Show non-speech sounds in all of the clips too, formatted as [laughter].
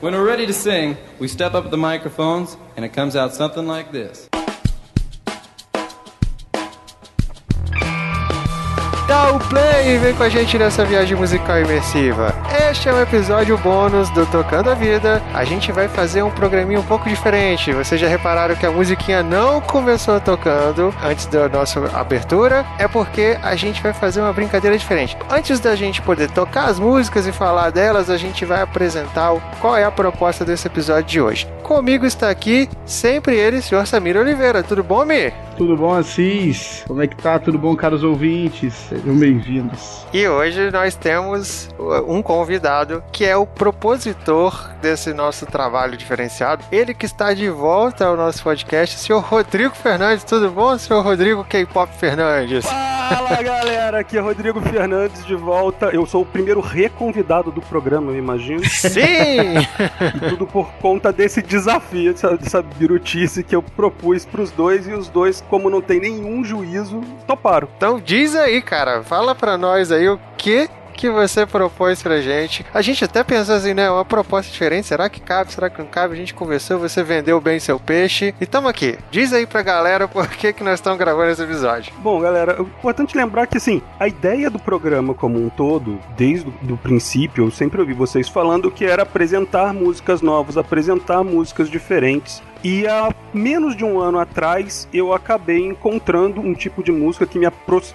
When we're ready to sing, we step up the microphones and it comes out something like this. Dá o play e vem com a gente nessa viagem musical imersiva. Este é um episódio bônus do Tocando a Vida. A gente vai fazer um programinha um pouco diferente. Vocês já repararam que a musiquinha não começou tocando antes da nossa abertura? É porque a gente vai fazer uma brincadeira diferente. Antes da gente poder tocar as músicas e falar delas, a gente vai apresentar qual é a proposta desse episódio de hoje. Comigo está aqui sempre ele, senhor Samir Oliveira. Tudo bom, Mi? Tudo bom, Assis? Como é que tá? Tudo bom, caros ouvintes? Sejam bem-vindos. E hoje nós temos um convidado que é o propositor desse nosso trabalho diferenciado. Ele que está de volta ao nosso podcast, o senhor Rodrigo Fernandes. Tudo bom, senhor Rodrigo K-Pop Fernandes? Fala, [laughs] galera! Aqui é Rodrigo Fernandes de volta. Eu sou o primeiro reconvidado do programa, eu imagino. Sim! [laughs] e tudo por conta desse desafio, dessa, dessa birutice que eu propus pros dois e os dois como não tem nenhum juízo, toparam. Então diz aí, cara, fala pra nós aí o que que você propôs pra gente. A gente até pensou assim, né? Uma proposta diferente. Será que cabe? Será que não cabe? A gente conversou, você vendeu bem seu peixe. E tamo aqui. Diz aí pra galera [laughs] por que, que nós estamos gravando esse episódio. Bom, galera, é importante lembrar que assim, a ideia do programa como um todo, desde o princípio, eu sempre ouvi vocês falando que era apresentar músicas novas, apresentar músicas diferentes. E há menos de um ano atrás eu acabei encontrando um tipo de música que me,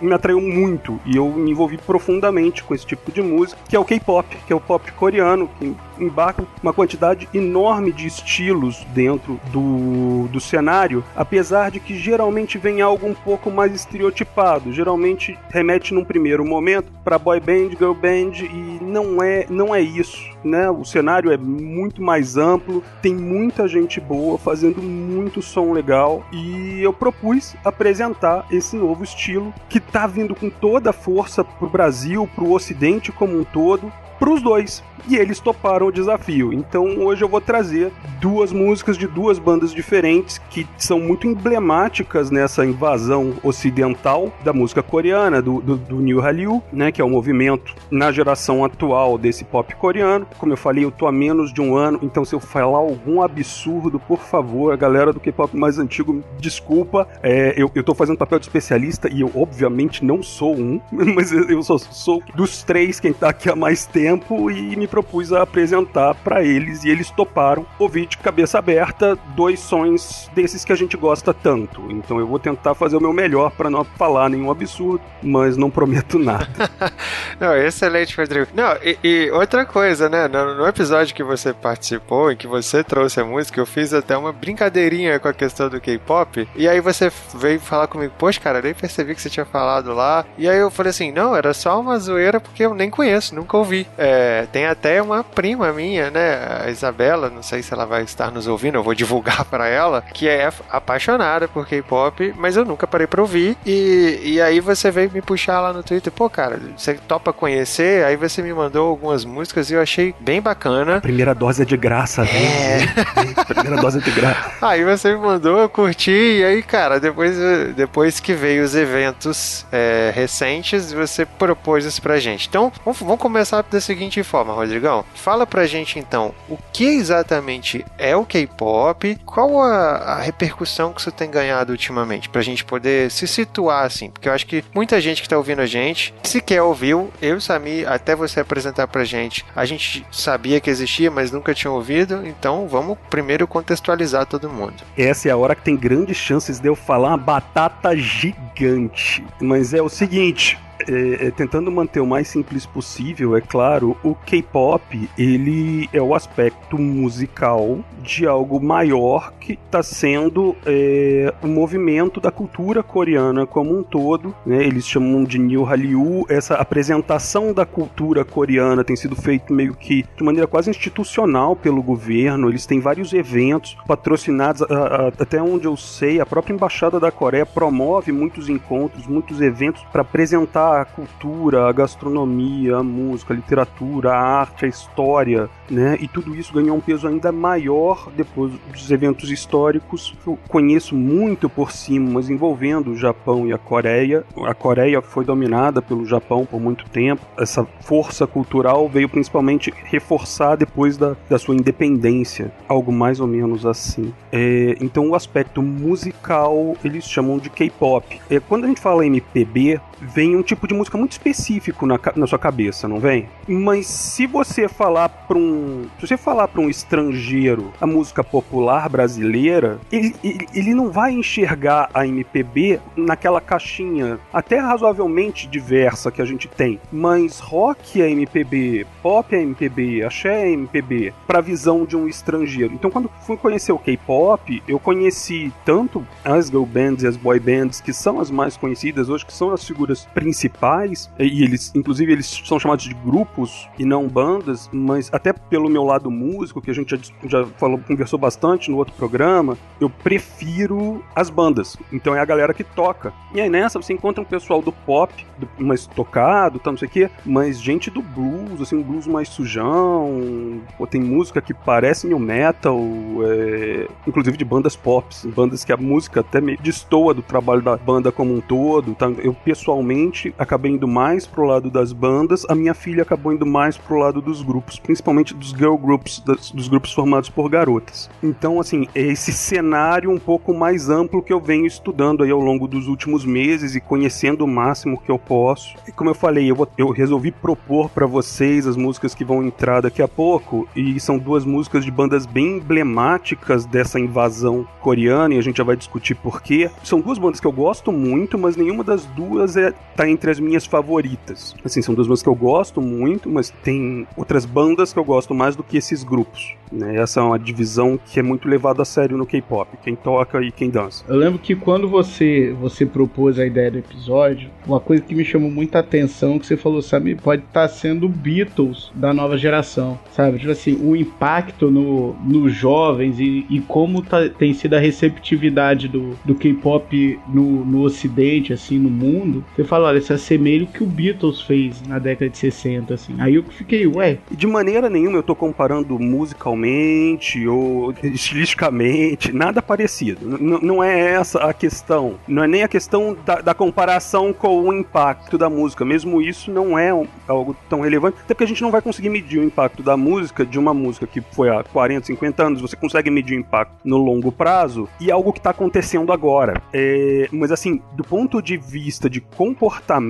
me atraiu muito e eu me envolvi profundamente com esse tipo de música, que é o K-pop, que é o pop coreano, que embarca uma quantidade enorme de estilos dentro do, do cenário, apesar de que geralmente vem algo um pouco mais estereotipado. Geralmente remete num primeiro momento para boy band, girl band e não é não é isso, né? O cenário é muito mais amplo, tem muita gente boa fazendo muito som legal e eu propus apresentar esse novo estilo que tá vindo com toda a força pro Brasil, pro Ocidente como um todo, pros dois e eles toparam o desafio. Então hoje eu vou trazer duas músicas de duas bandas diferentes que são muito emblemáticas nessa invasão ocidental da música coreana, do, do, do New Hallyu, né, que é o movimento na geração atual desse pop coreano. Como eu falei, eu tô há menos de um ano, então se eu falar algum absurdo, por favor, a galera do K-pop mais antigo, desculpa, é, eu, eu tô fazendo papel de especialista e eu obviamente não sou um, [laughs] mas eu sou, sou dos três quem tá aqui há mais tempo e me propus a apresentar para eles e eles toparam ouvir de cabeça aberta dois sons desses que a gente gosta tanto. Então eu vou tentar fazer o meu melhor para não falar nenhum absurdo, mas não prometo nada. [laughs] não, excelente, Rodrigo. Não, e, e outra coisa, né? No, no, episódio que você participou, em que você trouxe a música, eu fiz até uma brincadeirinha com a questão do K-pop. E aí você veio falar comigo, poxa, cara, nem percebi que você tinha falado lá. E aí eu falei assim, não, era só uma zoeira porque eu nem conheço, nunca ouvi. É, tem até uma prima minha, né, a Isabela, não sei se ela vai estar nos ouvindo, eu vou divulgar [laughs] para ela, que é apaixonada por K-pop, mas eu nunca parei para ouvir. E, e aí você veio me puxar lá no Twitter, pô, cara, você topa conhecer? Aí você me mandou algumas músicas e eu achei bem bacana. Primeira dose é de graça, né? É. [laughs] Primeira dose é de graça. Aí você me mandou, eu curti, e aí, cara, depois, depois que veio os eventos é, recentes, você propôs isso pra gente. Então, vamos, vamos começar seguinte forma. Rodrigão, fala pra gente então o que exatamente é o K-pop, qual a, a, repercussão que isso tem ganhado ultimamente, pra gente poder se situar assim, porque eu acho que muita gente que tá ouvindo a gente sequer ouviu, eu Sami, até você apresentar pra gente, a gente sabia que existia, mas nunca tinha ouvido, então vamos primeiro contextualizar todo mundo. Essa é a hora que tem grandes chances de eu falar uma batata gigante, mas é o seguinte, é, é, tentando manter o mais simples possível, é claro, o K-pop ele é o aspecto musical de algo maior que está sendo é, o movimento da cultura coreana como um todo. Né? Eles chamam de New Hallyu. Essa apresentação da cultura coreana tem sido feita meio que de maneira quase institucional pelo governo. Eles têm vários eventos patrocinados, a, a, até onde eu sei, a própria embaixada da Coreia promove muitos encontros, muitos eventos para apresentar a cultura, a gastronomia, a música, a literatura, a arte, a história, né? E tudo isso ganhou um peso ainda maior depois dos eventos históricos que eu conheço muito por cima, mas envolvendo o Japão e a Coreia. A Coreia foi dominada pelo Japão por muito tempo. Essa força cultural veio principalmente reforçar depois da, da sua independência, algo mais ou menos assim. É, então o aspecto musical eles chamam de K-pop. É, quando a gente fala MPB, vem um tipo de música muito específico na, na sua cabeça, não vem? Mas se você falar para um, se você falar para um estrangeiro a música popular brasileira, ele, ele, ele não vai enxergar a MPB naquela caixinha até razoavelmente diversa que a gente tem. Mas rock é MPB, pop é MPB, axé é MPB, para visão de um estrangeiro. Então quando fui conhecer o K-pop, eu conheci tanto as girl bands e as boy bands que são as mais conhecidas hoje, que são as figuras figuras principais, e eles, inclusive, eles são chamados de grupos e não bandas, mas até pelo meu lado músico, que a gente já, já falou, conversou bastante no outro programa, eu prefiro as bandas. Então é a galera que toca. E aí nessa você encontra um pessoal do pop, do, mais tocado, tá, não sei o quê, mas gente do blues, assim, um blues mais sujão. Pô, tem música que parece new metal, é, inclusive de bandas pop, bandas que a música até meio destoa do trabalho da banda como um todo. Tá? Eu pessoalmente acabei indo mais pro lado das bandas, a minha filha acabou indo mais pro lado dos grupos, principalmente dos girl groups, das, dos grupos formados por garotas. Então, assim, é esse cenário um pouco mais amplo que eu venho estudando aí ao longo dos últimos meses e conhecendo o máximo que eu posso. E como eu falei, eu, vou, eu resolvi propor para vocês as músicas que vão entrar daqui a pouco, e são duas músicas de bandas bem emblemáticas dessa invasão coreana, e a gente já vai discutir por quê. São duas bandas que eu gosto muito, mas nenhuma das duas é tá entre as minhas favoritas. Assim, são duas bandas que eu gosto muito, mas tem outras bandas que eu gosto mais do que esses grupos. Né? Essa é uma divisão que é muito levada a sério no K-pop, quem toca e quem dança. Eu lembro que quando você você propôs a ideia do episódio, uma coisa que me chamou muita atenção que você falou, sabe, pode estar tá sendo Beatles da nova geração, sabe? Tipo assim, o impacto no, nos jovens e, e como tá, tem sido a receptividade do, do K-pop no, no ocidente, assim, no mundo. Você fala, olha, se assemelha o que o Beatles fez na década de 60, assim. Aí eu fiquei, ué. De maneira nenhuma eu tô comparando musicalmente ou estilisticamente, nada parecido. N não é essa a questão. Não é nem a questão da, da, comparação com o impacto da música. Mesmo isso não é um, algo tão relevante, até porque a gente não vai conseguir medir o impacto da música, de uma música que foi há 40, 50 anos, você consegue medir o impacto no longo prazo, e é algo que está acontecendo agora. É, mas assim, do ponto de vista de comportamento,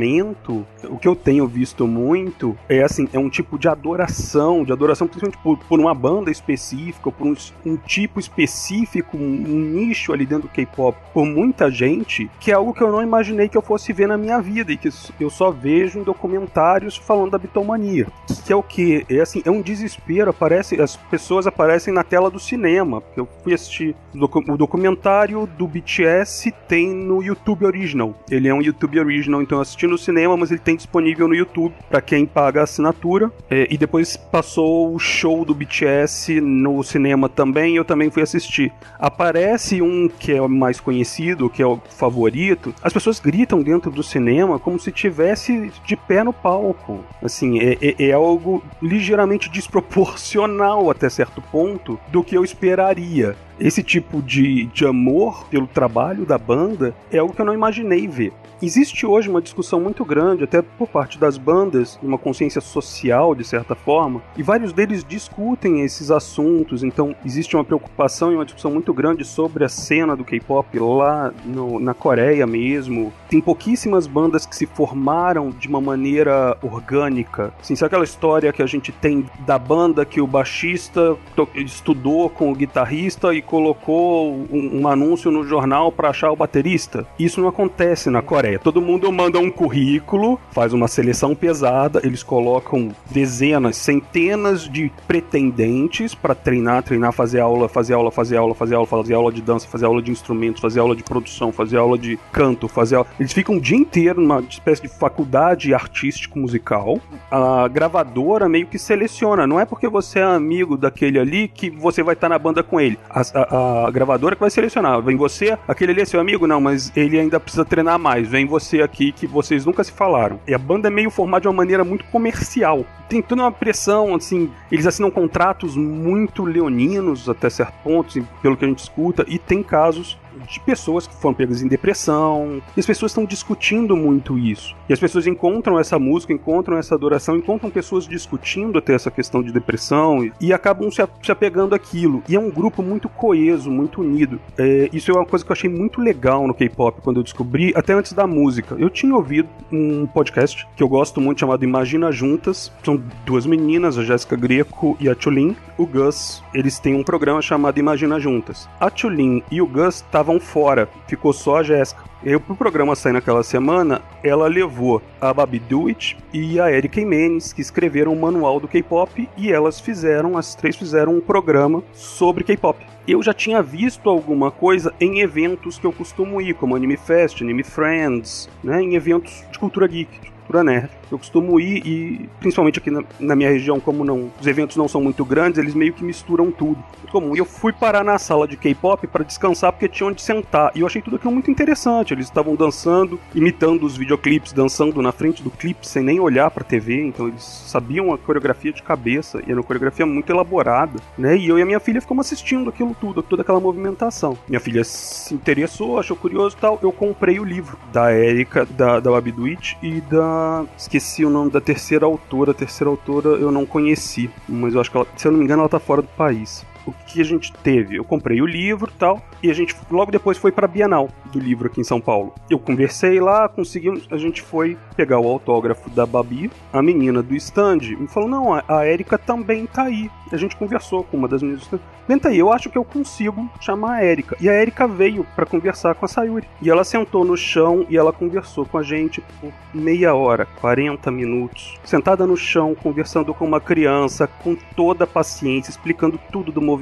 o que eu tenho visto muito é assim, é um tipo de adoração, de adoração principalmente por, por uma banda específica, por um, um tipo específico, um, um, nicho ali dentro do K-pop, por muita gente, que é algo que eu não imaginei que eu fosse ver na minha vida e que eu só vejo em documentários falando da bitomania. Que é o que? É assim, é um desespero, aparece, as pessoas aparecem na tela do cinema. Eu fui assistir o documentário do BTS tem no YouTube Original. Ele é um YouTube Original, então eu assisti no cinema, mas ele tem disponível no YouTube para quem paga a assinatura. É, e depois passou o show do BTS no cinema também, eu também fui assistir. Aparece um que é mais conhecido, que é o favorito. As pessoas gritam dentro do cinema como se tivesse de pé no palco. Assim, é, é, é algo ligeiramente [laughs] desproporcional até certo ponto do que eu esperaria esse tipo de, de amor pelo trabalho da banda é algo que eu não imaginei ver. Existe hoje uma discussão muito grande, até por parte das bandas, uma consciência social, de certa forma, e vários deles discutem esses assuntos. Então, existe uma preocupação e uma discussão muito grande sobre a cena do K-pop lá no, na Coreia mesmo. Tem pouquíssimas bandas que se formaram de uma maneira orgânica. Assim, sabe aquela história que a gente tem da banda que o baixista estudou com o guitarrista e colocou um, um anúncio no jornal para achar o baterista? Isso não acontece na Coreia. Todo mundo manda um currículo, faz uma seleção pesada, eles colocam dezenas, centenas de pretendentes para treinar, treinar, fazer aula, fazer aula, fazer aula, fazer aula, fazer aula de dança, fazer aula de instrumentos, fazer aula de produção, fazer aula de canto, fazer aula. Eles ficam o dia inteiro numa espécie de faculdade artístico-musical. A gravadora meio que seleciona, não é porque você é amigo daquele ali que você vai estar tá na banda com ele. As, a, a, gravadora que vai selecionar. Vem você, aquele ali é seu amigo? Não, mas ele ainda precisa treinar mais. Vem você aqui que vocês nunca se falaram. E a banda é meio formada de uma maneira muito comercial. Tem toda uma pressão, assim, eles assinam contratos muito leoninos até certo ponto, assim, pelo que a gente escuta, e tem casos de pessoas que foram pegas em depressão. E as pessoas estão discutindo muito isso. E as pessoas encontram essa música, encontram essa adoração, encontram pessoas discutindo até essa questão de depressão e, e acabam se, se, apegando àquilo. E é um grupo muito coeso, muito unido. É, isso é uma coisa que eu achei muito legal no K-pop quando eu descobri, até antes da música. Eu tinha ouvido um podcast que eu gosto muito chamado Imagina Juntas. São duas meninas, a Jéssica Greco e a Tulin. O Gus, eles têm um programa chamado Imagina Juntas. A Tulin e o Gus estavam estavam fora, ficou só a Jéssica. E aí, pro programa sair naquela semana, ela levou a Babi Dewitt e a Erika Jimenez, que escreveram o manual do K-pop, e elas fizeram, as três fizeram um programa sobre K-pop. Eu já tinha visto alguma coisa em eventos que eu costumo ir, como Anime Fest, Anime Friends, né, em eventos de cultura geek, cultura nerd. Eu costumo ir e, principalmente aqui na, na, minha região, como não, os eventos não são muito grandes, eles meio que misturam tudo. Comum. E eu fui parar na sala de K-pop para descansar porque tinha onde sentar. E eu achei tudo aquilo muito interessante. Eles estavam dançando, imitando os videoclipes, dançando na frente do clipe sem nem olhar para TV. Então eles sabiam a coreografia de cabeça e era uma coreografia muito elaborada, né? E eu e a minha filha ficamos assistindo aquilo tudo, toda aquela movimentação. Minha filha se interessou, achou curioso e tal. Eu comprei o livro da Erika, da, da Wabduit e da. Esqueci esqueci o nome da terceira autora. A terceira autora eu não conheci, mas eu acho que, ela, se eu não me engano, ela tá fora do país o que a gente teve? Eu comprei o livro tal, e a gente logo depois foi para a Bienal do livro aqui em São Paulo. Eu conversei lá, conseguimos, a gente foi pegar o autógrafo da Babi, a menina do stand, me falou: "Não, a Érica também tá aí". A gente conversou com uma das meninas do stand. Venta aí, eu acho que eu consigo chamar a Érica. E a Érica veio para conversar com a Sayuri. E ela sentou no chão e ela conversou com a gente por meia hora, 40 minutos, sentada no chão, conversando com uma criança, com toda a paciência, explicando tudo do movimento,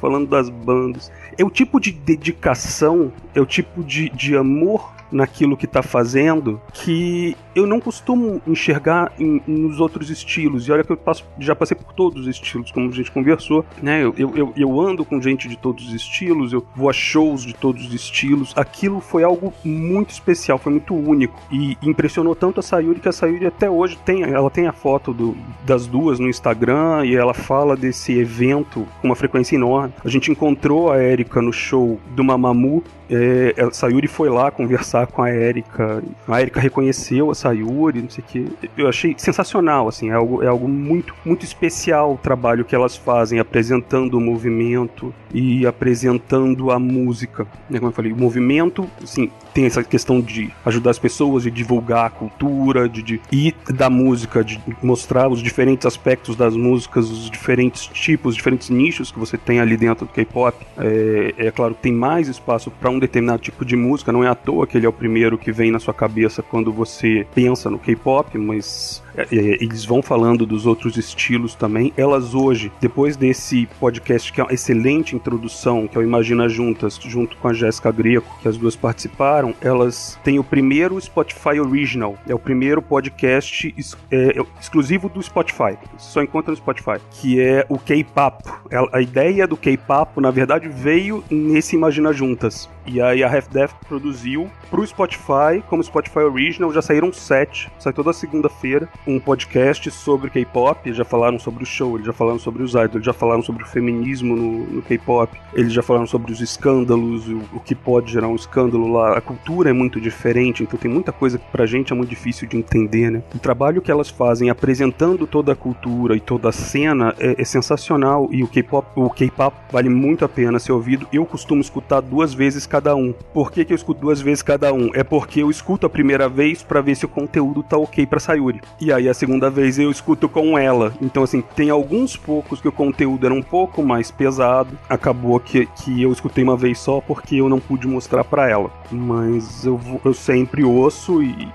falando das bandas. É o tipo de dedicação, é o tipo de, de amor naquilo que está fazendo que eu não costumo enxergar em, nos outros estilos. E olha que eu passo, já passei por todos os estilos, como a gente conversou. Né? Eu, eu, eu ando com gente de todos os estilos, eu vou a shows de todos os estilos. Aquilo foi algo muito especial, foi muito único. E impressionou tanto a Sayuri que a Sayuri até hoje tem, ela tem a foto do, das duas no Instagram e ela fala desse evento com uma frequência enorme. A gente encontrou a Erika no show do Mamamoo é, a Sayuri foi lá conversar com a Erika. A Erika reconheceu a Sayuri, não sei o que. Eu achei sensacional, assim, é algo, é algo muito, muito especial o trabalho que elas fazem, apresentando o movimento e apresentando a música. Né, como eu falei, o movimento, assim, tem essa questão de ajudar as pessoas, de divulgar a cultura, de, de e da música, de mostrar os diferentes aspectos das músicas, os diferentes tipos, os diferentes nichos que você tem ali dentro do K-pop. É, é claro tem mais espaço para um determinado tipo de música, não é à toa que ele é o primeiro que vem na sua cabeça quando você pensa no K-pop, mas eles vão falando dos outros estilos também. Elas hoje, depois desse podcast, que é uma excelente introdução, que é o Imagina Juntas, junto com a Jéssica Greco, que as duas participaram, elas têm o primeiro Spotify Original. É o primeiro podcast é, exclusivo do Spotify. Só encontra no Spotify. Que é o K-Pop. A ideia do K-Pop, na verdade, veio nesse Imagina Juntas. E aí a Half Death produziu pro Spotify, como Spotify Original, já saíram sete. Sai toda segunda-feira um podcast sobre K-pop, já falaram sobre o show, eles já falaram sobre os idols, já falaram sobre o feminismo no, no K-pop, eles já falaram sobre os escândalos, o, o, que pode gerar um escândalo lá. A cultura é muito diferente, então tem muita coisa que pra gente é muito difícil de entender, né? O trabalho que elas fazem apresentando toda a cultura e toda a cena é, é sensacional e o K-pop, o K-pop vale muito a pena ser ouvido. Eu costumo escutar duas vezes cada um. Por que, que eu escuto duas vezes cada um? É porque eu escuto a primeira vez para ver se o conteúdo tá ok para Sayuri. E aí a segunda vez eu escuto com ela. Então, assim, tem alguns poucos que o conteúdo era um pouco mais pesado. Acabou que, que eu escutei uma vez só porque eu não pude mostrar para ela. Mas eu, eu sempre ouço e,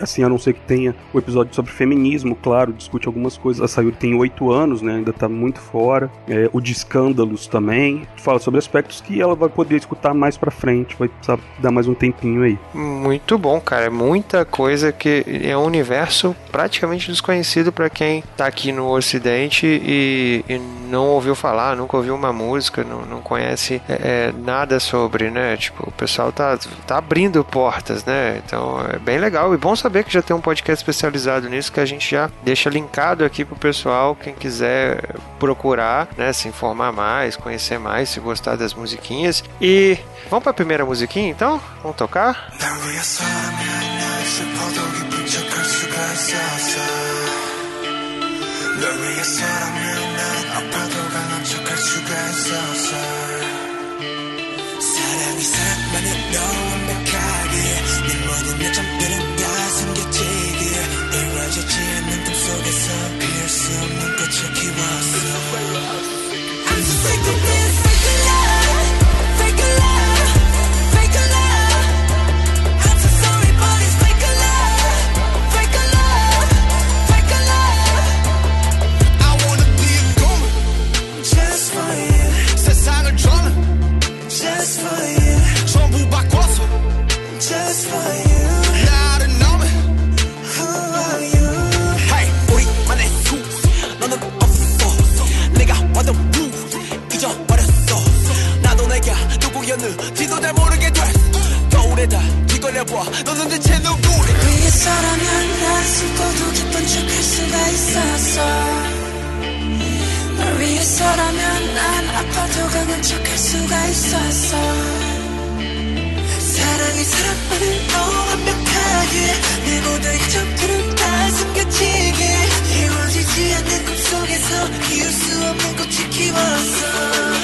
assim, a não ser que tenha o episódio sobre feminismo, claro, discute algumas coisas. A Sayuri tem oito anos, né? Ainda tá muito fora. É, o de escândalos também. Fala sobre aspectos que ela vai poder escutar mais pra frente. Vai precisar dar mais um tempinho aí. Muito bom, cara. Muita coisa que é um universo praticamente desconhecido para quem tá aqui no Ocidente e, e, não ouviu falar, nunca ouviu uma música, não, não conhece é, é nada sobre, né? Tipo, o pessoal tá, tá abrindo portas, né? Então é bem legal e bom saber que já tem um podcast especializado nisso que a gente já deixa linkado aqui pro pessoal, quem quiser procurar, né? Se informar mais, conhecer mais, se gostar das musiquinhas. E vamos pra primeira musiquinha então? Vamos tocar? 사랑이 사랑만은 완벽하게 내 모든 여점들은 다 숨겨지게 이루어지지 않는 꿈 속에서 피울 수 없는 꽃을 키웠어. I'm sick of this 거울에다 뒤걸려봐 너는 대체 누구래 위해서라면 난 슬퍼도 기쁜 척 할 수가 있었어. 널 위해서라면 난 아파도 강한 척 할 수가 있었어. 사랑이 사랑만을 너무 완벽하게 내 모든 점들은 다 숨겨지게 이루어지지 않는 꿈속에서 피울 수 없는 꽃을 키웠어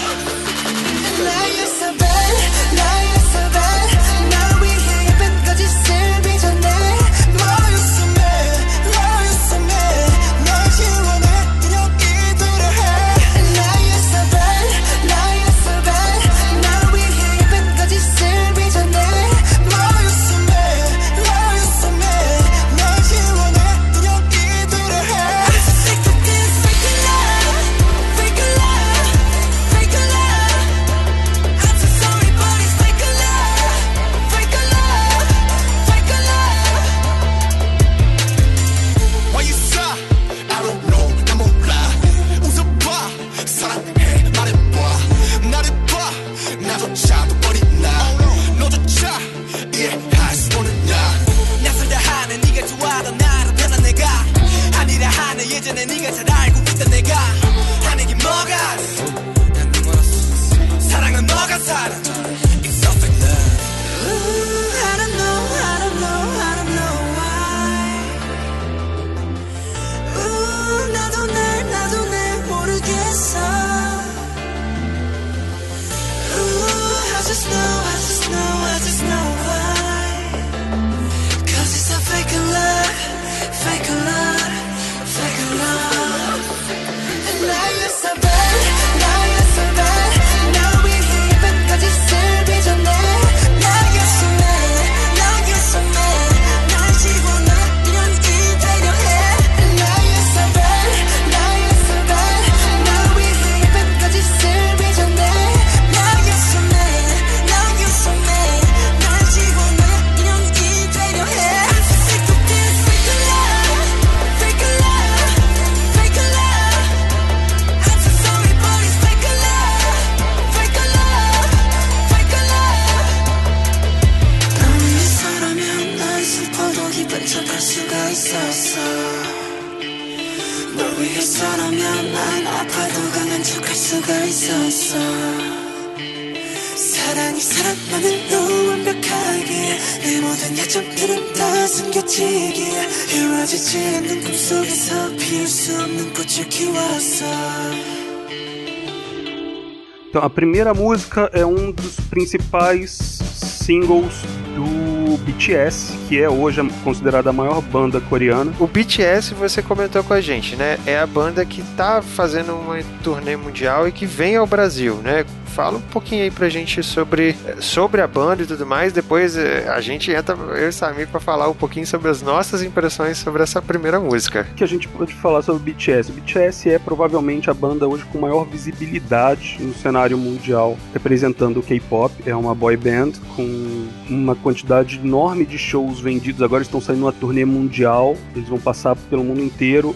Então, a primeira música é um dos principais singles do BTS, que é hoje considerada a maior banda coreana. O BTS você comentou com a gente, né? É a banda que tá fazendo uma turnê mundial e que vem ao Brasil, né? Fala um pouquinho aí pra gente sobre, sobre a banda e tudo mais. Depois eh, a gente entra, eu e o Samir, pra falar um pouquinho sobre as nossas impressões sobre essa primeira música. que a gente pode falar sobre o BTS? O BTS é provavelmente a banda hoje com maior visibilidade no cenário mundial, representando o K-pop. É uma boy band com uma quantidade enorme de shows vendidos. Agora estão saindo uma turnê mundial. Eles vão passar pelo mundo inteiro.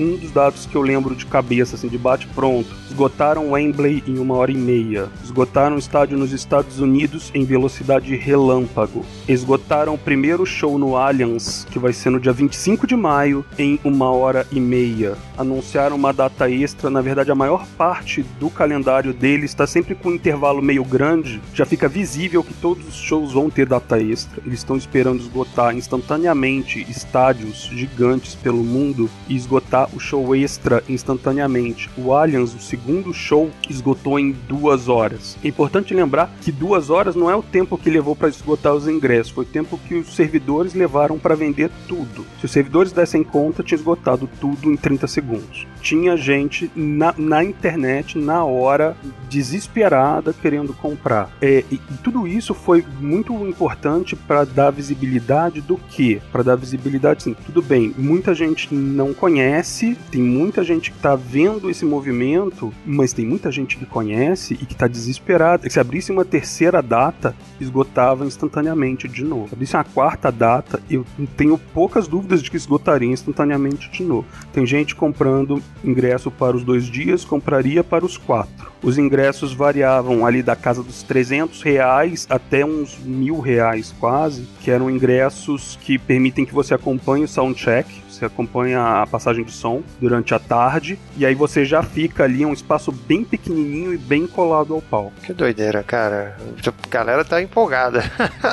Um dos dados que eu lembro de cabeça, assim, de bate pronto. Esgotaram Wembley em uma hora e meia. Esgotaram o estádio nos Estados Unidos em velocidade relâmpago. Esgotaram o primeiro show no Allianz, que vai ser no dia 25 de maio, em uma hora e meia. Anunciaram uma data extra, na verdade a maior parte do calendário deles está sempre com um intervalo meio grande. Já fica visível que todos os shows vão ter data extra. Eles estão esperando esgotar instantaneamente estádios gigantes pelo mundo e esgotar o show extra instantaneamente. O Allianz, o segundo show, esgotou em duas horas. É importante lembrar que duas horas não é o tempo que levou para esgotar os ingressos, foi o tempo que os servidores levaram para vender tudo. Se os servidores dessem conta, tinha esgotado tudo em 30 segundos. Tinha gente na, na internet, na hora, desesperada, querendo comprar. É, e, e tudo isso foi muito importante para dar visibilidade do que? Para dar visibilidade, sim, tudo bem, muita gente não conhece, tem muita gente que está vendo esse movimento, mas tem muita gente que conhece e que está desesperada. Se abrisse uma terceira data, esgotava instantaneamente de novo. Se abrisse uma quarta data, eu tenho poucas dúvidas de que esgotaria instantaneamente de novo. Tem gente comprando ingresso para os dois dias, compraria para os quatro. Os ingressos variavam ali da casa dos 300 reais até uns mil reais quase, que eram ingressos que permitem que você acompanhe o soundcheck, você acompanha a passagem de som durante a tarde, e aí você já fica ali em um espaço bem pequenininho e bem colado ao palco. Que doideira, cara. A galera tá empolgada.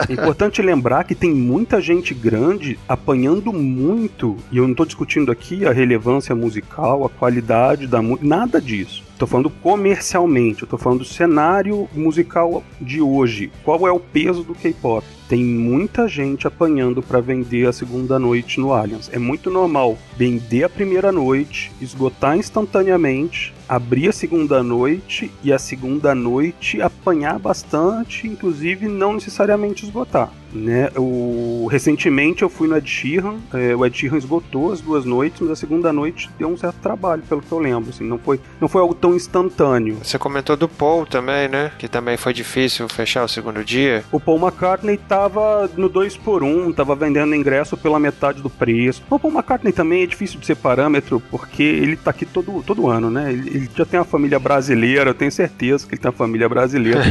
É importante lembrar que tem muita gente grande apanhando muito, e eu não estou discutindo aqui a relevância musical, a qualidade da música, nada disso. Tô falando comercialmente, eu tô falando do cenário musical de hoje. Qual é o peso do K-pop? Tem muita gente apanhando para vender a segunda noite no Allianz. É muito normal vender a primeira noite, esgotar instantaneamente, abrir a segunda noite e a segunda noite apanhar bastante, inclusive não necessariamente esgotar. Né? O... Recentemente eu fui no Ed Sheeran, é, o Ed Sheeran esgotou as duas noites, mas a segunda noite deu um certo trabalho, pelo que eu lembro. Assim, não, foi, não foi algo tão instantâneo. Você comentou do Paul também, né? Que também foi difícil fechar o segundo dia. O Paul McCartney tava no 2 por 1 tava vendendo ingresso pela metade do preço. O Paul McCartney também é difícil de ser parâmetro, porque ele tá aqui todo, todo ano, né? Ele, ele já tem uma família brasileira, eu tenho certeza que ele tem uma família brasileira.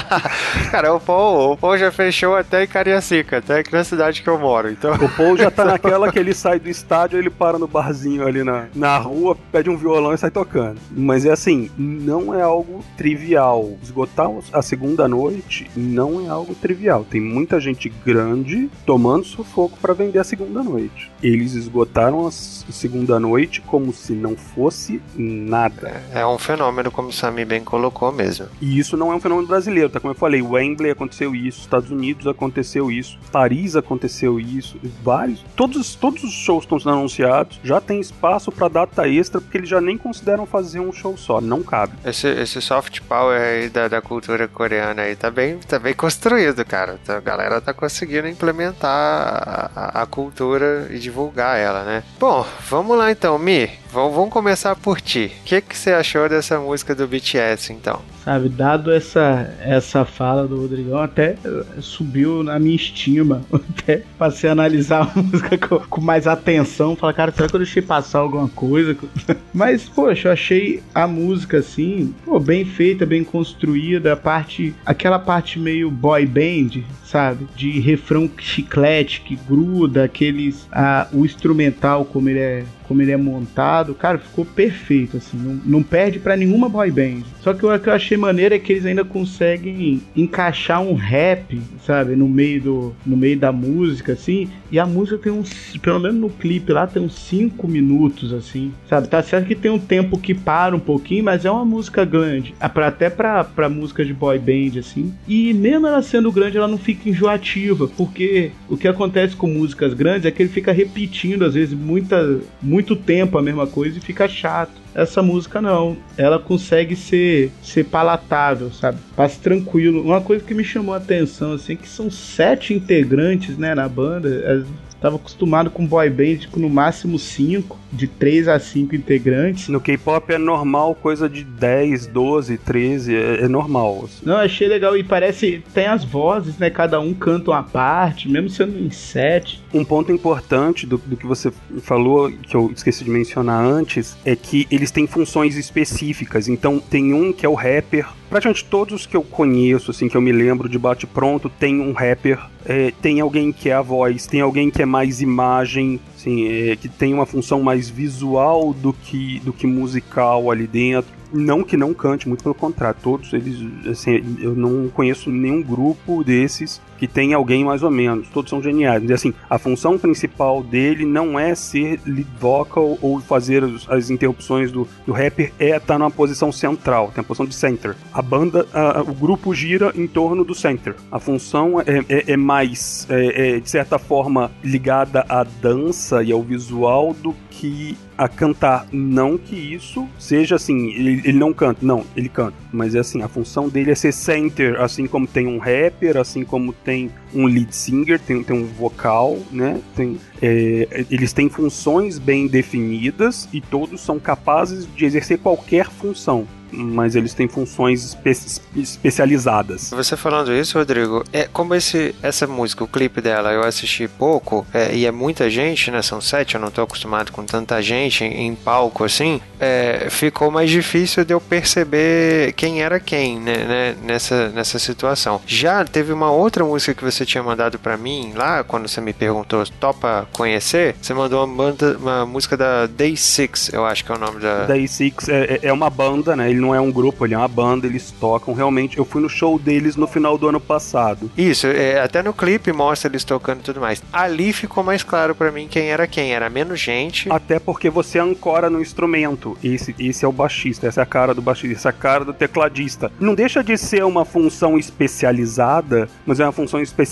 [laughs] Cara, o Paul, o Paul já fechou até em Cariacica, até aqui na cidade que eu moro. Então, O Paul já tá [laughs] naquela que ele sai do estádio, ele para no barzinho ali na, na rua, pede um violão e sai tocando. Mas é assim, não é algo trivial. Esgotar a segunda noite não é algo trivial. Tem muita gente grande tomando sufoco para vender a segunda noite. Eles esgotaram a segunda noite como se não fosse nada. É um fenômeno, como o Sami bem colocou mesmo. E isso não é um fenômeno brasileiro, tá? Como eu falei, Wembley aconteceu isso, Estados Unidos aconteceu isso, Paris aconteceu isso, vários. Todos, todos os shows estão sendo anunciados, já tem espaço pra data extra, porque eles já nem consideram fazer um show só, não cabe. Esse, esse soft power aí da, da cultura coreana aí tá bem, tá bem construído, cara. Então, A galera tá conseguindo implementar a, a- a cultura e divulgar ela, né? Bom, vamos lá então, Mi. Vamos, começar por ti. O que, que você achou dessa música do BTS, então? Sabe, dado essa, essa fala do Rodrigão, até subiu na minha estima. [laughs] Até passei a analisar a música com, com mais atenção. Falar, cara, será que eu deixei passar alguma coisa? [laughs] Mas, poxa, eu achei a música assim, pô, bem feita, bem construída. A parte, aquela parte meio boy band, sabe? De refrão chiclete que gruda, aqueles. ah, o instrumental, como ele é como ele é montado, cara, ficou perfeito, assim, não, não perde para nenhuma boy band. Só que o que eu achei maneiro é que eles ainda conseguem encaixar um rap, sabe, no meio do no meio da música, assim, e a música tem uns, pelo menos no clipe lá, tem uns 5 minutos, assim, sabe, tá certo que tem um tempo que para um pouquinho, mas é uma música grande, até pra, pra música de boy band, assim, e mesmo ela sendo grande, ela não fica enjoativa, porque o que acontece com músicas grandes é que ele fica repetindo, às vezes, muita, muito tempo a mesma coisa e fica chato. Essa música não, ela consegue ser, ser palatável, sabe? Passa tranquilo. Uma coisa que me chamou a atenção, assim, é que são sete integrantes, né, na banda. Tava acostumado com boy band com no máximo 5, de 3 a 5 integrantes. No K-pop é normal coisa de 10, 12, 13, é, é normal. Não, achei legal e parece tem as vozes, né? Cada um canta uma parte, mesmo sendo em 7. Um ponto importante do, do que você falou, que eu esqueci de mencionar antes, é que eles têm funções específicas. Então tem um que é o rapper, praticamente todos que eu conheço, assim, que eu me lembro de bate-pronto, tem um rapper, é, tem alguém que é a voz, tem alguém que é mais imagem, assim, é, que tem uma função mais visual do que, do que musical ali dentro. Não que não cante, muito pelo contrário, todos eles, assim, eu não conheço nenhum grupo desses que tem alguém mais ou menos, todos são geniais. Assim, a função principal dele não é ser lead vocal ou fazer as, as interrupções do, do rapper, é estar tá numa posição central, tem a posição de center. A banda, a, o grupo gira em torno do center. A função é, é, é mais, é, é, de certa forma, ligada à dança e ao visual do que a cantar. Não que isso seja assim, ele, ele, não canta, não, ele canta. Mas é assim, a função dele é ser center, assim como tem um rapper, assim como tem um lead singer, tem, tem um vocal, né? Tem, é, eles têm funções bem definidas e todos são capazes de exercer qualquer função mas eles têm funções espe especializadas. Você falando isso, Rodrigo, é como esse essa música, o clipe dela, eu assisti pouco é, e é muita gente, né? São sete, eu não tô acostumado com tanta gente em, em palco assim. É, ficou mais difícil de eu perceber quem era quem, né, né, nessa nessa situação. Já teve uma outra música que você tinha mandado para mim lá quando você me perguntou topa conhecer. Você mandou uma banda, uma música da Day Six, eu acho que é o nome da. Day Six é, é uma banda, né? ele não é um grupo, ele é uma banda, eles tocam realmente. Eu fui no show deles no final do ano passado. Isso, é, até no clipe mostra eles tocando e tudo mais. Ali ficou mais claro para mim quem era quem, era menos gente. Até porque você ancora no instrumento. Esse, esse é o baixista, essa é a cara do baixista, essa é a cara do tecladista. Não deixa de ser uma função especializada, mas é uma função especializada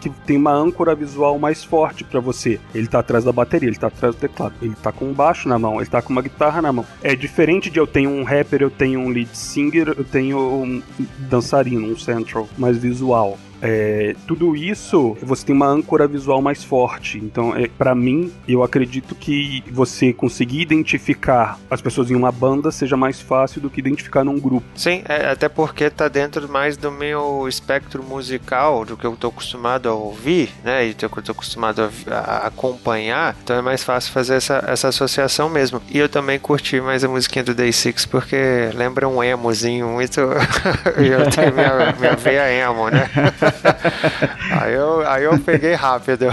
que tem uma âncora visual mais forte para você. Ele tá atrás da bateria, ele tá atrás do teclado, ele tá com um baixo na mão, ele tá com uma guitarra na mão. É diferente de eu tenho um rapper eu tenho um lead singer, eu tenho um dançarino, um central mais visual. É, tudo isso você tem uma âncora visual mais forte. Então, é, para mim, eu acredito que você conseguir identificar as pessoas em uma banda seja mais fácil do que identificar num grupo. Sim, é, até porque tá dentro mais do meu espectro musical, do que eu tô acostumado a ouvir, né? E do que eu tô acostumado a, a acompanhar. Então é mais fácil fazer essa, essa associação mesmo. E eu também curti mais a musiquinha do Day Six porque lembra um emozinho muito. [laughs] eu tenho minha, minha veia emo, né? [laughs] aí, eu, aí eu peguei rápido.